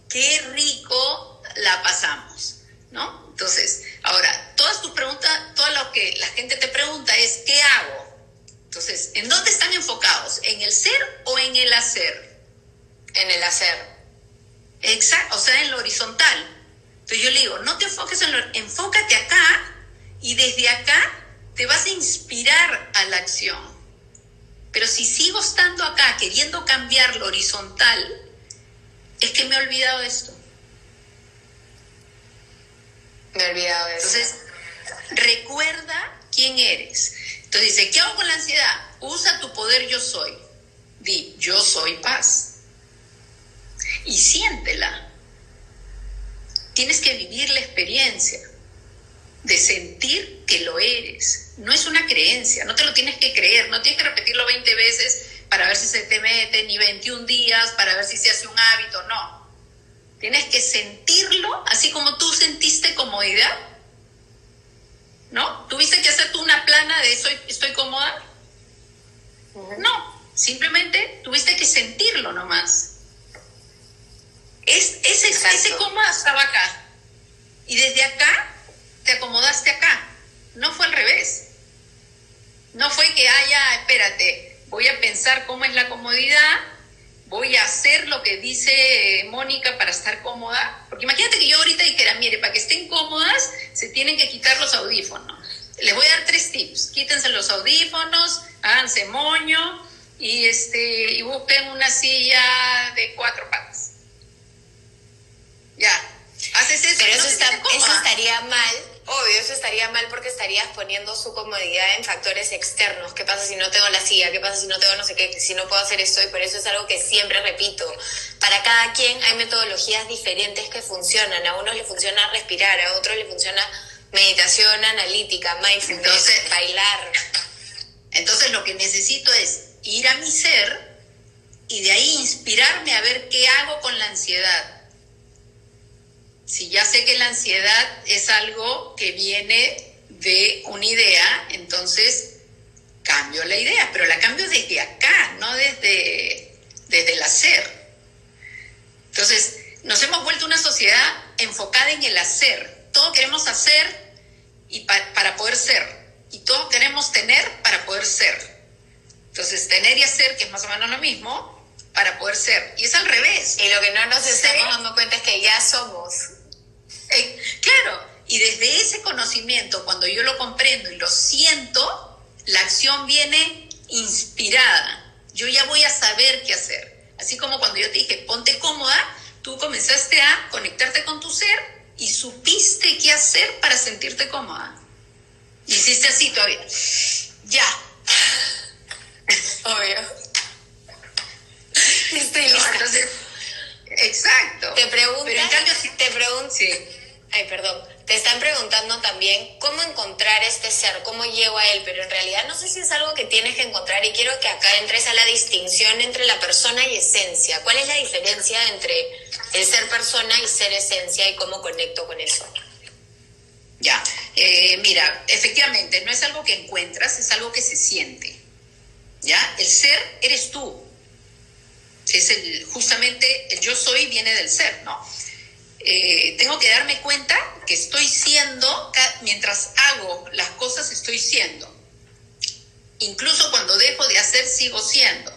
Speaker 2: qué rico la pasamos, ¿no? Entonces, ahora, todas tus preguntas, todo lo que la gente te pregunta es, ¿qué hago? Entonces, ¿en dónde están enfocados? ¿En el ser o en el hacer?
Speaker 1: En el hacer.
Speaker 2: Exacto, o sea, en lo horizontal. Entonces yo le digo, no te enfoques en lo, enfócate acá y desde acá te vas a inspirar a la acción. Pero si sigo estando acá queriendo cambiar lo horizontal, es que me he olvidado de esto.
Speaker 1: Me he olvidado de
Speaker 2: eso. Entonces, recuerda quién eres. Entonces dice, ¿qué hago con la ansiedad? Usa tu poder yo soy. Di, yo soy paz y siéntela. Tienes que vivir la experiencia de sentir que lo eres. No es una creencia, no te lo tienes que creer, no tienes que repetirlo 20 veces para ver si se te mete, ni 21 días para ver si se hace un hábito, no. Tienes que sentirlo así como tú sentiste comodidad. ¿No? ¿Tuviste que hacer tú una plana de soy, estoy cómoda? No, simplemente tuviste que sentirlo nomás. Es, ese, ese coma estaba acá. Y desde acá te acomodaste acá. No fue al revés. No fue que haya, espérate, voy a pensar cómo es la comodidad, voy a hacer lo que dice Mónica para estar cómoda. Porque imagínate que yo ahorita dijera, mire, para que estén cómodas se tienen que quitar los audífonos. les voy a dar tres tips. Quítense los audífonos, háganse moño y, este, y busquen una silla de cuatro patas. Ya. Haces eso.
Speaker 1: Pero eso, eso estaría mal Obvio, eso estaría mal porque estarías poniendo su comodidad en factores externos. ¿Qué pasa si no tengo la silla? ¿Qué pasa si no tengo no sé qué? Si no puedo hacer esto y por eso es algo que siempre repito. Para cada quien hay metodologías diferentes que funcionan. A unos le funciona respirar, a otros le funciona meditación analítica, mindfulness, entonces, bailar.
Speaker 2: Entonces lo que necesito es ir a mi ser y de ahí inspirarme a ver qué hago con la ansiedad si ya sé que la ansiedad es algo que viene de una idea, entonces cambio la idea, pero la cambio desde acá, no desde, desde el hacer. Entonces, nos hemos vuelto una sociedad enfocada en el hacer. Todo queremos hacer y para poder ser. Y todo queremos tener para poder ser. Entonces, tener y hacer, que es más o menos lo mismo, para poder ser. Y es al revés.
Speaker 1: Y lo que no nos estamos dando cuenta es que ya somos.
Speaker 2: Eh, claro, y desde ese conocimiento, cuando yo lo comprendo y lo siento, la acción viene inspirada. Yo ya voy a saber qué hacer. Así como cuando yo te dije, ponte cómoda, tú comenzaste a conectarte con tu ser y supiste qué hacer para sentirte cómoda. Y hiciste así todavía. Ya.
Speaker 1: Obvio.
Speaker 2: Estoy lista. entonces, exacto.
Speaker 1: Te. Pero en cambio, si, te pregunto. Sí ay, perdón, te están preguntando también cómo encontrar este ser, cómo llego a él, pero en realidad no sé si es algo que tienes que encontrar y quiero que acá entres a la distinción entre la persona y esencia. ¿Cuál es la diferencia entre el ser persona y ser esencia y cómo conecto con eso?
Speaker 2: Ya, eh, mira, efectivamente, no es algo que encuentras, es algo que se siente. ¿Ya? El ser eres tú. Es el, justamente el yo soy viene del ser, ¿no? Eh, tengo que darme cuenta que estoy siendo, mientras hago las cosas estoy siendo. Incluso cuando dejo de hacer, sigo siendo.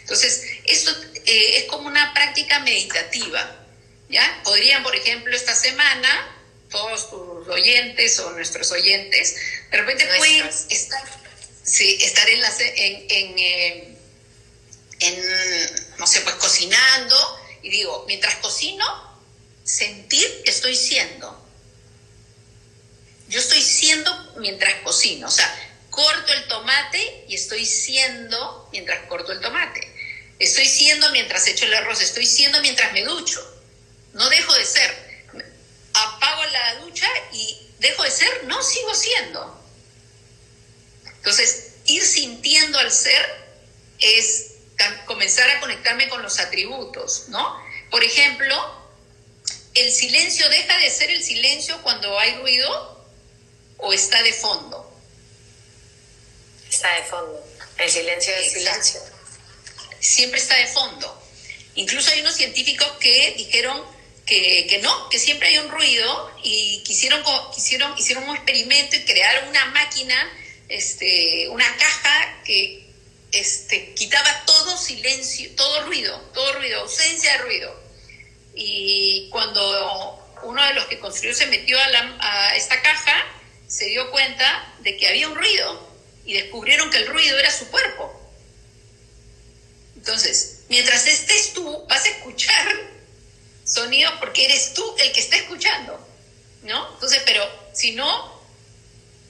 Speaker 2: Entonces, esto eh, es como una práctica meditativa. ¿ya? Podrían, por ejemplo, esta semana, todos tus oyentes o nuestros oyentes, de repente pueden estar, sí, estar en, en, en, eh, en, no sé, pues cocinando. Y digo, mientras cocino, sentir que estoy siendo. Yo estoy siendo mientras cocino, o sea, corto el tomate y estoy siendo mientras corto el tomate. Estoy siendo mientras echo el arroz, estoy siendo mientras me ducho. No dejo de ser. Apago la ducha y dejo de ser, no sigo siendo. Entonces, ir sintiendo al ser es comenzar a conectarme con los atributos, ¿no? Por ejemplo, ¿El silencio deja de ser el silencio cuando hay ruido o está de fondo?
Speaker 1: Está de fondo. El silencio es silencio.
Speaker 2: Siempre está de fondo. Incluso hay unos científicos que dijeron que, que, no, que siempre hay un ruido y quisieron, quisieron, hicieron un experimento y crearon una máquina, este, una caja que este, quitaba todo silencio, todo ruido, todo ruido, ausencia de ruido y cuando uno de los que construyó se metió a, esta caja, se dio cuenta de que había un ruido y descubrieron que el ruido era su cuerpo. Entonces, mientras estés tú, vas a escuchar sonidos porque eres tú el que está escuchando, ¿no? Entonces, pero si no,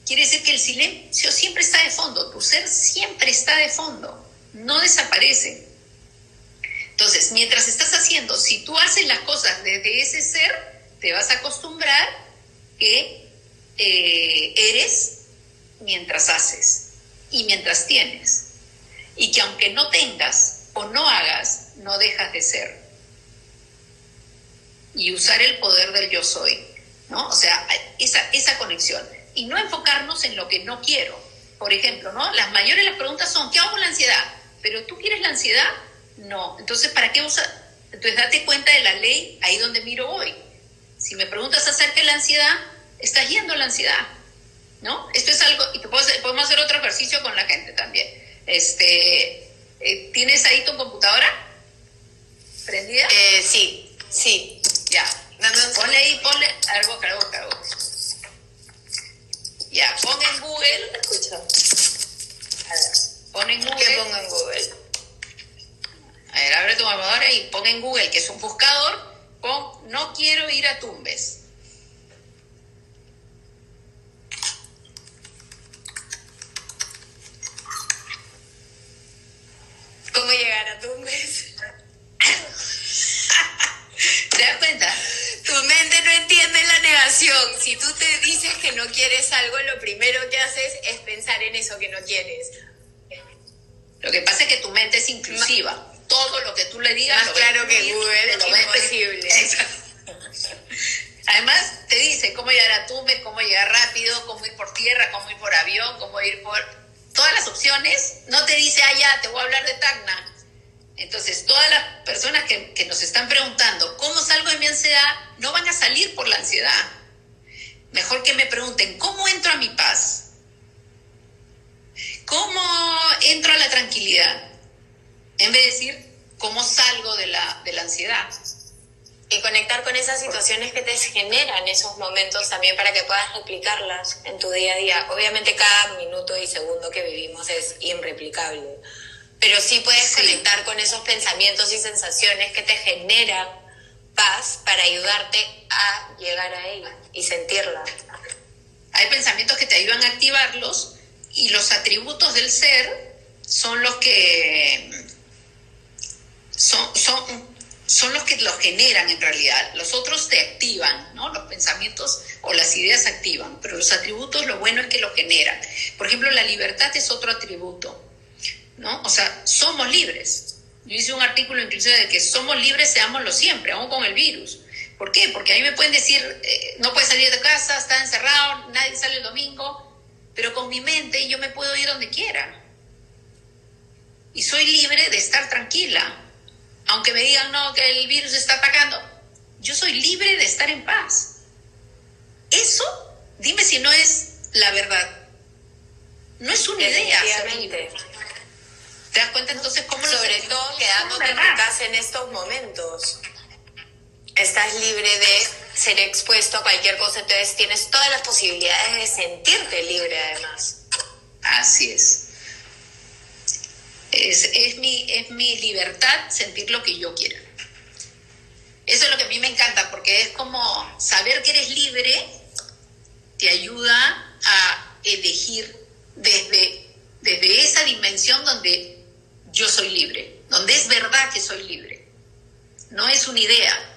Speaker 2: quiere decir que el silencio siempre está de fondo, tu ser siempre está de fondo, no desaparece. Entonces, mientras estás haciendo, si tú haces las cosas desde ese ser, te vas a acostumbrar que eh, eres mientras haces y mientras tienes. Y que aunque no tengas o no hagas, no dejas de ser. Y usar el poder del yo soy, ¿no? O sea, esa, esa conexión. Y no enfocarnos en lo que no quiero. Por ejemplo, ¿no? Las mayores las preguntas son, ¿qué hago con la ansiedad? Pero tú quieres la ansiedad, no. Entonces, ¿para qué usa? Entonces, date cuenta de la ley ahí donde miro hoy. Si me preguntas acerca de la ansiedad, estás yendo a la ansiedad, ¿no? Esto es algo, y podemos hacer otro ejercicio con la gente también. Este, eh, ¿Tienes ahí tu computadora prendida?
Speaker 1: Eh, sí, sí.
Speaker 2: Ya. Ponle ahí, ponle, algo, algo, algo. Google.
Speaker 1: Escucha.
Speaker 2: Pon en Google.
Speaker 1: ¿Qué pongo en Google?
Speaker 2: A ver, abre tu computadora y pon en Google, que es un buscador, pon no quiero ir a Tumbes.
Speaker 1: ¿Cómo llegar a Tumbes?
Speaker 2: ¿Te das cuenta?
Speaker 1: Tu mente no entiende la negación. Si tú te dices que no quieres algo, lo primero que haces es pensar en eso que no quieres.
Speaker 2: Lo que pasa es que tu mente es inclusiva. Todo lo que tú le digas
Speaker 1: Más
Speaker 2: lo
Speaker 1: claro que Google,
Speaker 2: lo
Speaker 1: imposible.
Speaker 2: Exacto. Además, te dice cómo llegar a Tumbes, cómo llegar rápido, cómo ir por tierra, cómo ir por avión, cómo ir por... Todas las opciones, no te dice, ah, ya, te voy a hablar de Tacna. Entonces, todas las personas que, que nos están preguntando, ¿cómo salgo de mi ansiedad? No van a salir por la ansiedad. Mejor que me pregunten, ¿cómo entro a mi paz? ¿Cómo entro a la tranquilidad? En vez de decir, ¿cómo salgo de la, de la ansiedad?
Speaker 1: Y conectar con esas situaciones que te generan esos momentos también para que puedas replicarlas en tu día a día. Obviamente cada minuto y segundo que vivimos es irreplicable, pero sí puedes
Speaker 2: Sí.
Speaker 1: conectar con esos pensamientos y sensaciones que te generan paz para ayudarte a llegar a ella y sentirla.
Speaker 2: Hay pensamientos que te ayudan a activarlos y los atributos del ser son los que son, son, son los que los generan en realidad. Los otros te activan, ¿no? Los pensamientos o las ideas activan, pero los atributos lo bueno es que los generan. Por ejemplo, la libertad es otro atributo, ¿no? O sea, somos libres. Yo hice un artículo inclusive de que somos libres, seámoslo siempre, aún con el virus. ¿Por qué? Porque a mí me pueden decir, eh, no puedes salir de casa, está encerrado, nadie sale el domingo, pero con mi mente yo me puedo ir donde quiera. Y soy libre de estar tranquila. Aunque me digan, no, que el virus está atacando, yo soy libre de estar en paz. Eso, dime si no es la verdad. No es una idea. ser libre. ¿Te das cuenta entonces cómo
Speaker 1: Sobre todo quedándote en tu casa en estos momentos. Estás libre de ser expuesto a cualquier cosa, entonces tienes todas las posibilidades de sentirte libre además.
Speaker 2: Así es. Es, es mi, es mi libertad sentir lo que yo quiera. Eso es lo que a mí me encanta, porque es como saber que eres libre te ayuda a elegir desde, desde esa dimensión donde yo soy libre, donde es verdad que soy libre. No es una idea.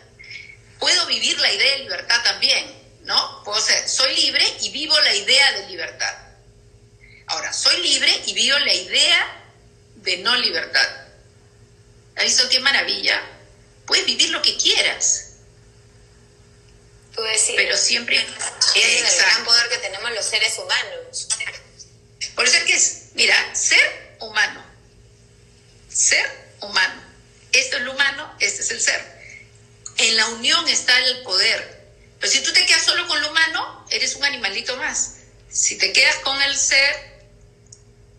Speaker 2: Puedo vivir la idea de libertad también, ¿no? Puedo ser, soy libre y vivo la idea de libertad. Ahora, soy libre y vivo la idea de no libertad. ¿Has visto qué maravilla? Puedes vivir lo que quieras,
Speaker 1: Tú decís,
Speaker 2: pero siempre...
Speaker 1: es el gran poder que tenemos los seres humanos.
Speaker 2: Por eso es que es, mira, ser humano. Ser humano. Esto es lo humano, este es el ser. En la unión está el poder. Pero si tú te quedas solo con lo humano, eres un animalito más. Si te quedas con el ser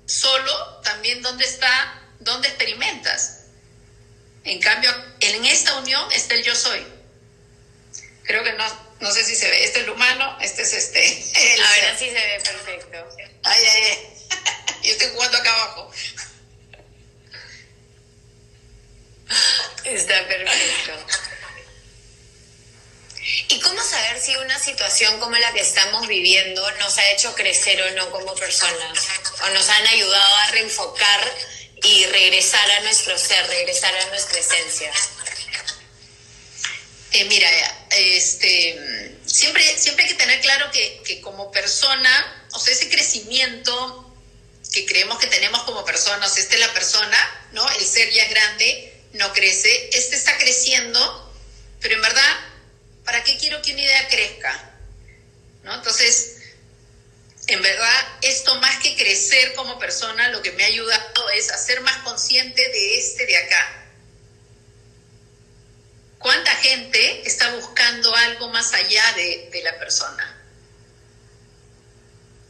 Speaker 2: solo, también dónde está, dónde experimentas. En cambio, en esta unión está el yo soy. Creo que no, no sé si se ve. Este es el humano, este es este. El ser.
Speaker 1: Ahora sí se ve perfecto.
Speaker 2: Ay, ay, ay. Yo estoy jugando acá abajo.
Speaker 1: Está perfecto. ¿Y cómo saber si una situación como la que estamos viviendo nos ha hecho crecer o no como personas? ¿O nos han ayudado a reenfocar y regresar a nuestro ser, regresar a nuestra esencia?
Speaker 2: Eh, mira, este, siempre, siempre hay que tener claro que, que como persona, o sea, ese crecimiento que creemos que tenemos como personas, esta es la persona, ¿no? El ser ya es grande, no crece, este está creciendo, pero en verdad, ¿para qué quiero que una idea crezca? ¿No? Entonces, en verdad, esto más que crecer como persona, lo que me ha ayudado es a ser más consciente de este de acá. ¿Cuánta gente está buscando algo más allá de, de la persona?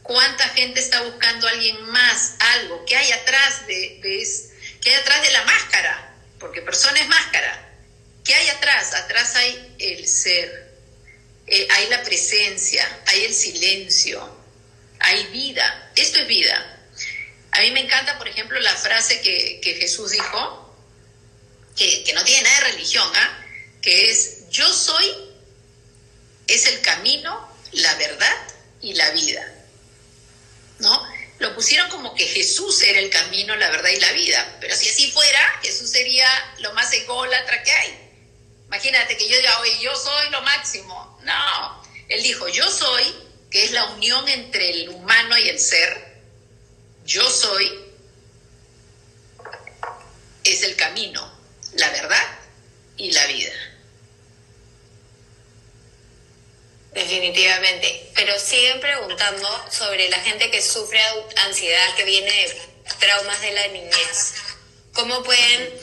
Speaker 2: ¿Cuánta gente está buscando alguien más, algo? ¿Qué hay atrás de, de qué hay atrás de la máscara? Porque persona es máscara. ¿Qué hay atrás? Atrás hay el ser, eh, hay la presencia, hay el silencio, hay vida, esto es vida. A mí me encanta, por ejemplo, la frase que, Jesús dijo, que, que, no tiene nada de religión, ¿ah? que es, yo soy, es el camino, la verdad y la vida. ¿No? Lo pusieron como que Jesús era el camino, la verdad y la vida. Pero si así fuera, Jesús sería lo más ególatra que hay. Imagínate que yo diga, oye, yo soy lo máximo. No, él dijo, yo soy, que es la unión entre el humano y el ser. Yo soy es el camino, la verdad y la vida.
Speaker 1: Definitivamente. Pero siguen preguntando sobre la gente que sufre ansiedad que viene de traumas de la niñez. ¿Cómo pueden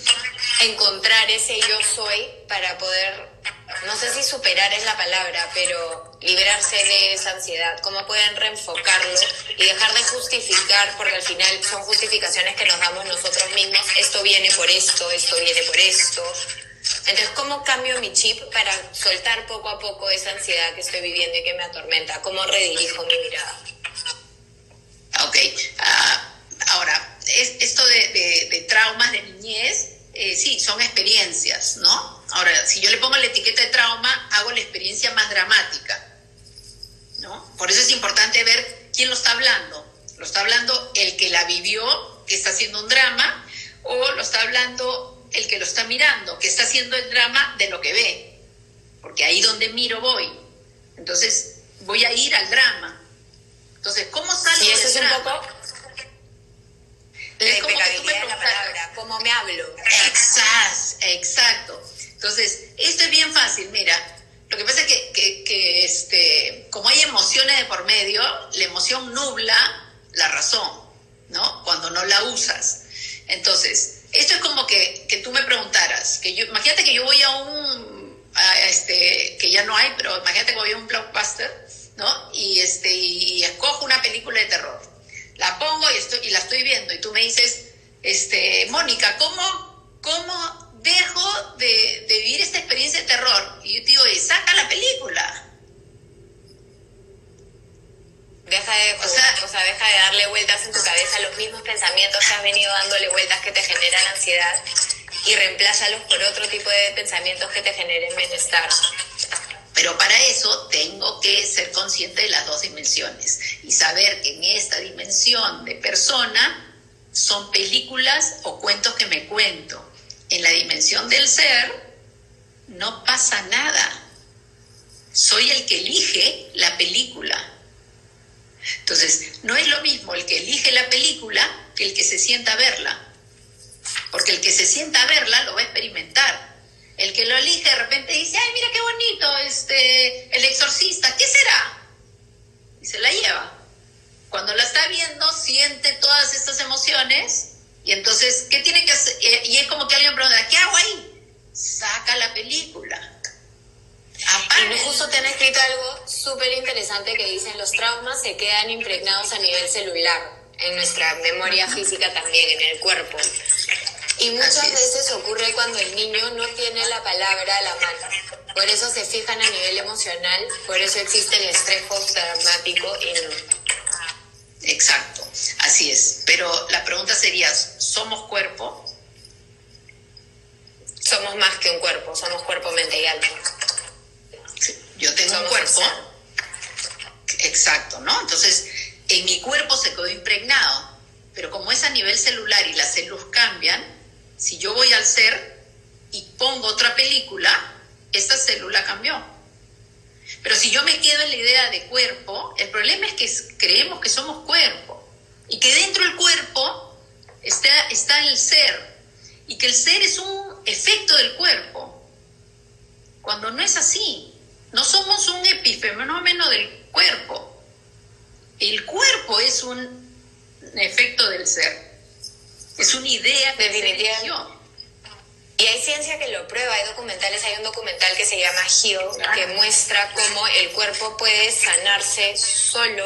Speaker 1: encontrar ese yo soy para poder, no sé si superar es la palabra, pero liberarse de esa ansiedad? ¿Cómo pueden reenfocarlo y dejar de justificar, porque al final son justificaciones que nos damos nosotros mismos, esto viene por esto, esto viene por esto? Entonces, ¿cómo cambio mi chip para soltar poco a poco esa ansiedad que estoy viviendo y que me atormenta? ¿Cómo redirijo mi mirada?
Speaker 2: Ok, ah, ahora, es, esto de, traumas de niñez, eh, sí, son experiencias, ¿no? Ahora, si yo le pongo la etiqueta de trauma, hago la experiencia más dramática, ¿no? Por eso es importante ver quién lo está hablando. ¿Lo está hablando el que la vivió, que está haciendo un drama, o lo está hablando el que lo está mirando, que está haciendo el drama de lo que ve, porque ahí donde miro voy. Entonces, voy a ir al drama. Entonces, ¿cómo sale
Speaker 1: eso es un poco la impecabilidad de la palabra, cómo me hablo.
Speaker 2: Exacto, exacto. Entonces, esto es bien fácil, mira. Lo que pasa es que, que, que este, como hay emociones de por medio, la emoción nubla la razón, ¿no? Cuando no la usas. Entonces, esto es como que, que tú me preguntaras, que yo, imagínate que yo voy a un, este, que ya no hay, pero imagínate que voy a un blockbuster, ¿no? Y, este, y, escojo una película de terror. La pongo y, estoy, y la estoy viendo y tú me dices, este, Mónica, ¿cómo, cómo dejo de, de, vivir esta experiencia de terror? Y yo te digo, saca la película.
Speaker 1: Deja de, o sea, deja de darle vueltas en tu cabeza los mismos pensamientos que has venido dándole vueltas que te generan ansiedad y reemplázalos por otro tipo de pensamientos que te generen bienestar.
Speaker 2: Pero para eso tengo que ser consciente de las dos dimensiones y saber que en esta dimensión de persona son películas o cuentos que me cuento. En la dimensión del ser no pasa nada. Soy el que elige la película entonces, no es lo mismo el que elige la película que el que se sienta a verla. Porque el que se sienta a verla lo va a experimentar. El que lo elige de repente dice, ay, mira qué bonito, este, el exorcista, ¿qué será? Y se la lleva. Cuando la está viendo, siente todas estas emociones y entonces, ¿qué tiene que hacer? Y es como que alguien pregunta, ¿qué hago ahí? Saca la película
Speaker 1: y justo te han escrito algo súper interesante que dicen los traumas se quedan impregnados a nivel celular, en nuestra memoria física también, en el cuerpo. Y muchas veces ocurre cuando el niño no tiene la palabra a la mano. Por eso se fijan a nivel emocional, por eso existe el estrés postraumático no.
Speaker 2: Exacto, así es. Pero la pregunta sería, ¿somos cuerpo?
Speaker 1: Somos más que un cuerpo, somos cuerpo, mente y alma.
Speaker 2: Yo tengo un cuerpo. Exacto, ¿no? Entonces, en mi cuerpo se quedó impregnado, pero como es a nivel celular y las células cambian, si yo voy al ser y pongo otra película, esta célula cambió. Pero si yo me quedo en la idea de cuerpo, el problema es que creemos que somos cuerpo y que dentro del cuerpo está, está el ser y que el ser es un efecto del cuerpo, cuando no es así. No somos un epifenómeno del cuerpo. El cuerpo es un efecto del ser. Es una idea
Speaker 1: de definición. Y hay ciencia que lo prueba, hay documentales, hay un documental que se llama Heal, que muestra cómo el cuerpo puede sanarse solo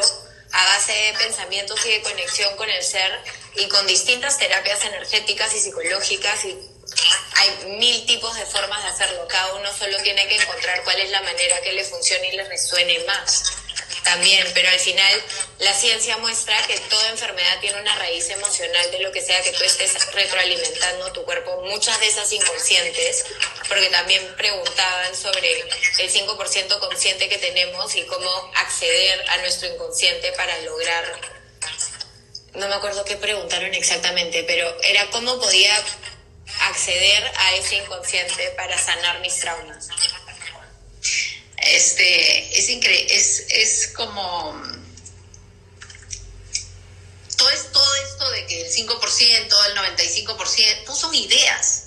Speaker 1: a base de pensamientos y de conexión con el ser y con distintas terapias energéticas y psicológicas y hay mil tipos de formas de hacerlo. Cada uno solo tiene que encontrar cuál es la manera que le funcione y le resuene más. también, pero al final la ciencia muestra que toda enfermedad tiene una raíz emocional de lo que sea que tú estés retroalimentando tu cuerpo, muchas de esas inconscientes, porque también preguntaban sobre el 5% consciente que tenemos y cómo acceder a nuestro inconsciente para lograr, no me acuerdo qué preguntaron exactamente, pero era cómo podía acceder a ese inconsciente para sanar mis traumas
Speaker 2: este, es increíble, es, es como todo, es, todo esto de que el 5%, el 95%, no son ideas.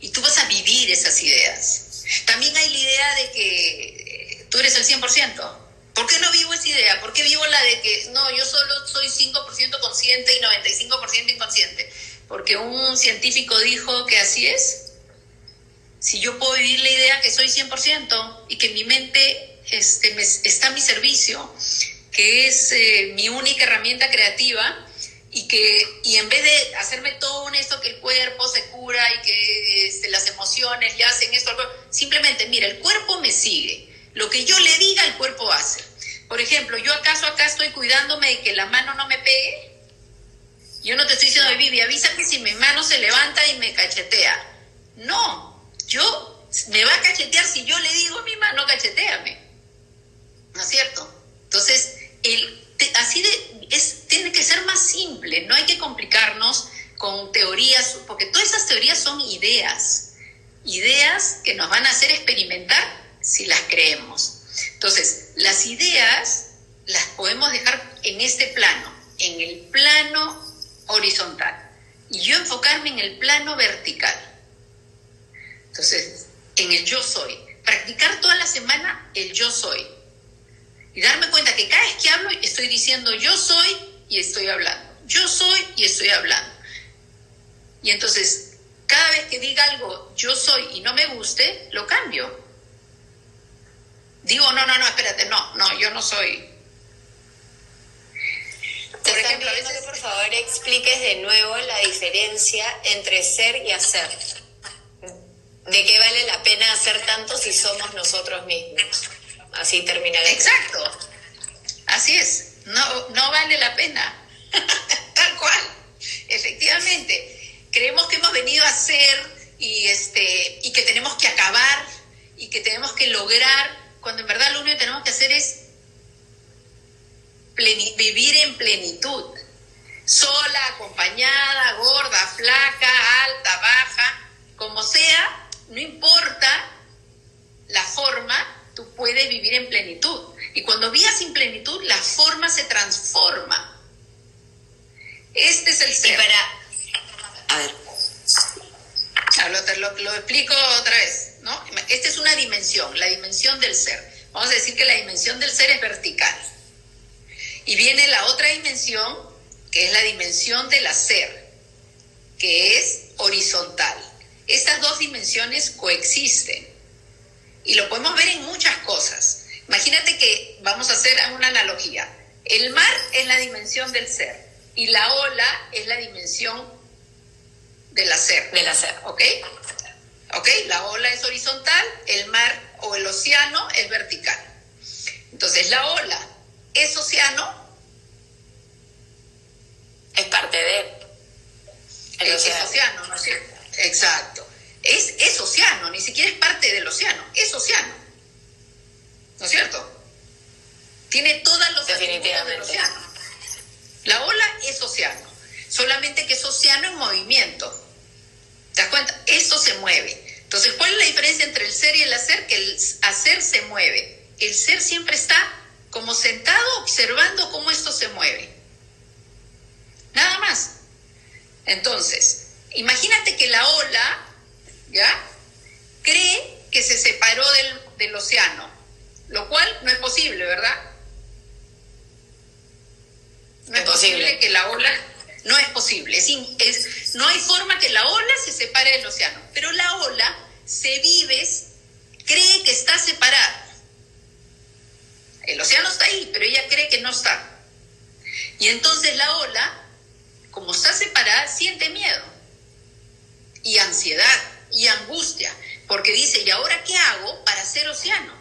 Speaker 2: Y tú vas a vivir esas ideas. También hay la idea de que tú eres el 100%. ¿Por qué no vivo esa idea? ¿Por qué vivo la de que no, yo solo soy 5% consciente y 95% inconsciente? Porque un científico dijo que así es si yo puedo vivir la idea que soy 100% y que mi mente este, está a mi servicio, que es eh, mi única herramienta creativa, y que y en vez de hacerme todo esto que el cuerpo se cura y que este, las emociones ya hacen esto, simplemente, mira, el cuerpo me sigue. Lo que yo le diga, el cuerpo hace. Por ejemplo, yo acaso acá estoy cuidándome de que la mano no me pegue. Yo no te estoy diciendo, Vivi, avísame si mi mano se levanta y me cachetea. No, yo me va a cachetear si yo le digo a mi mano, cacheteame. ¿No es cierto? Entonces, el, así de, es, tiene que ser más simple, no hay que complicarnos con teorías, porque todas esas teorías son ideas, ideas que nos van a hacer experimentar si las creemos. Entonces, las ideas las podemos dejar en este plano, en el plano horizontal, y yo enfocarme en el plano vertical. Entonces, en el yo soy, practicar toda la semana el yo soy. Y darme cuenta que cada vez que hablo estoy diciendo yo soy y estoy hablando. Yo soy y estoy hablando. Y entonces, cada vez que diga algo yo soy y no me guste, lo cambio. Digo, no, no, no, espérate, no, no, yo no soy.
Speaker 1: Por ejemplo, veces... que por favor expliques de nuevo la diferencia entre ser y hacer. ¿De qué vale la pena hacer tanto si somos nosotros mismos? Así termina.
Speaker 2: Exacto. Así es. No, no vale la pena. Tal cual. Efectivamente. Creemos que hemos venido a ser y, este, y que tenemos que acabar y que tenemos que lograr, cuando en verdad lo único que tenemos que hacer es vivir en plenitud. Sola, acompañada, gorda, flaca, alta, baja, como sea, no importa la forma, tú puedes vivir en plenitud. Y cuando vivas en plenitud, la forma se transforma. Este es el ser. para... A ver. Lo, lo, explico otra vez, ¿no? Esta es una dimensión, la dimensión del ser. Vamos a decir que la dimensión del ser es vertical. Y viene la otra dimensión, que es la dimensión del hacer, que es horizontal. Estas dos dimensiones coexisten y lo podemos ver en muchas cosas. Imagínate que vamos a hacer una analogía. El mar es la dimensión del ser y la ola es la dimensión del hacer.
Speaker 1: Del hacer.
Speaker 2: ¿Ok? ¿Ok? La ola es horizontal, el mar o el océano es vertical. Entonces la ola es océano.
Speaker 1: Es parte de...
Speaker 2: El es océano, ¿no es cierto? Exacto. Es, es océano, ni siquiera es parte del océano, es océano. ¿No es cierto? Tiene todas los atributos del océano. La ola es océano, solamente que es océano en movimiento. ¿Te das cuenta? Esto se mueve. Entonces, ¿cuál es la diferencia entre el ser y el hacer? Que el hacer se mueve. El ser siempre está como sentado observando cómo esto se mueve. Nada más. Entonces, Imagínate que la ola, ¿ya? Cree que se separó del, océano, lo cual no es posible, ¿verdad? No es posible que la ola, no es posible, es, no hay forma que la ola se separe del océano, pero la ola se vive, cree que está separada. El océano está ahí, pero ella cree que no está. Y entonces la ola, siente miedo y ansiedad y angustia, porque dice, ¿y ahora qué hago para ser océano?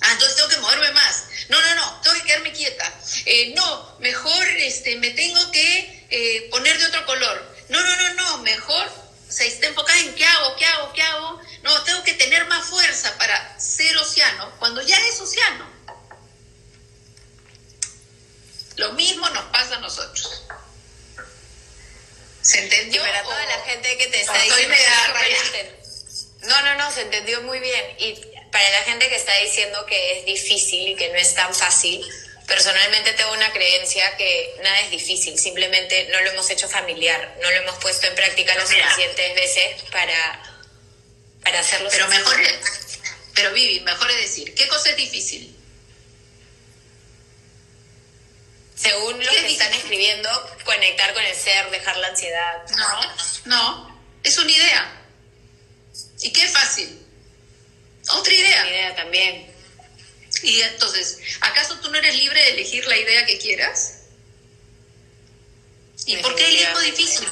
Speaker 2: Ah, entonces tengo que moverme más. No, no, no, tengo que quedarme quieta. Eh, no, mejor este, me tengo que eh, poner de otro color. No, no, no, no, mejor se está enfocada en qué hago, qué hago, qué hago. No, tengo que tener más fuerza para ser océano cuando ya es océano. Lo mismo nos pasa a nosotros. ¿Se entendió?
Speaker 1: para toda la gente que te está diciendo... No, no, no, se entendió muy bien. Y para la gente que está diciendo que es difícil y que no es tan fácil, personalmente tengo una creencia que nada es difícil, simplemente no lo hemos hecho familiar, no lo hemos puesto en práctica las suficientes veces para, para hacerlo.
Speaker 2: Pero mejor, pero Vivi, mejor es decir, ¿qué cosa es difícil?
Speaker 1: Según lo que están escribiendo, conectar con el ser, dejar la ansiedad.
Speaker 2: No, no, es una idea. ¿Y qué fácil? Otra idea.
Speaker 1: Una idea también.
Speaker 2: Y entonces, ¿acaso tú no eres libre de elegir la idea que quieras? ¿Y por qué elijo difícil?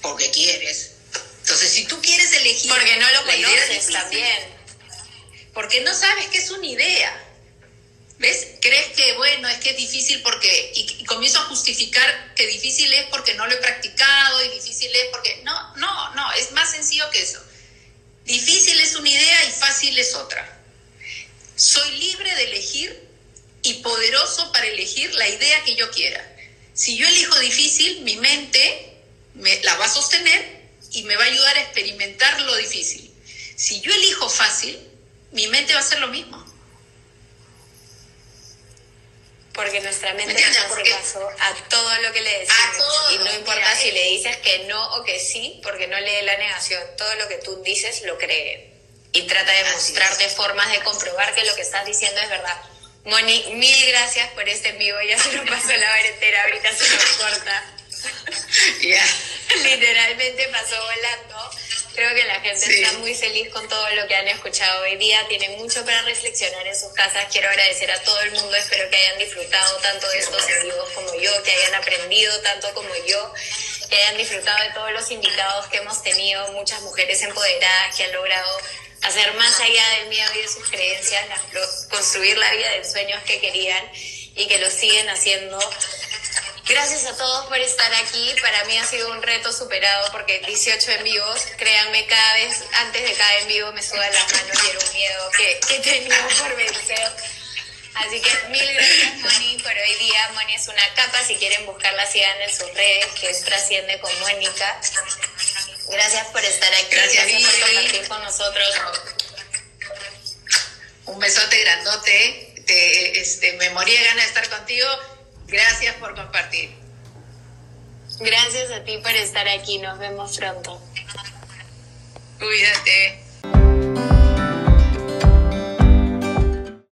Speaker 2: Porque quieres. Entonces, si tú quieres elegir...
Speaker 1: Porque no lo conoces también.
Speaker 2: Porque no sabes qué es una idea. ¿Ves? Crees que, bueno, es que es difícil porque, y, comienzo a justificar que difícil es porque no lo he practicado y difícil es porque, no, no, no, es más sencillo que eso. Difícil es una idea y fácil es otra. Soy libre de elegir y poderoso para elegir la idea que yo quiera. Si yo elijo difícil, mi mente me, la va a sostener y me va a ayudar a experimentar lo difícil. Si yo elijo fácil, mi mente va a hacer lo mismo.
Speaker 1: Porque nuestra mente no hace caso a todo lo que le decimos. y no importa si le dices que no o que sí, porque no lee la negación. Todo lo que tú dices lo cree. Y trata de mostrarte formas de comprobar que lo que estás diciendo es verdad. Moni, mil gracias por este en vivo. Ya se lo pasó la hora entera, ahorita se nos corta.
Speaker 2: Ya.
Speaker 1: Literalmente pasó volando. Creo que la gente está muy feliz con todo lo que han escuchado hoy día. Tienen mucho para reflexionar en sus casas. Quiero agradecer a todo el mundo. Espero que hayan disfrutado tanto de estos amigos como yo, que hayan aprendido tanto como yo, que hayan disfrutado de todos los invitados que hemos tenido. Muchas mujeres empoderadas que han logrado hacer más allá del miedo y de sus creencias, construir la vida de sueños que querían y que lo siguen haciendo Gracias a todos por estar aquí. Para mí ha sido un reto superado porque 18 en vivos, créanme, cada vez antes de cada en vivo me sudan las manos y era un miedo que, que tenía por vencer. Así que mil gracias, Moni, por hoy día. Moni es una capa. Si quieren buscarla, sigan en sus redes, que es Trasciende con Mónica. Gracias por estar aquí.
Speaker 2: Gracias,
Speaker 1: gracias por compartir con nosotros.
Speaker 2: Un besote grandote. Te, este, me moría de ganas de estar contigo Gracias por compartir.
Speaker 1: Gracias a ti por estar aquí. Nos vemos pronto.
Speaker 2: Cuídate.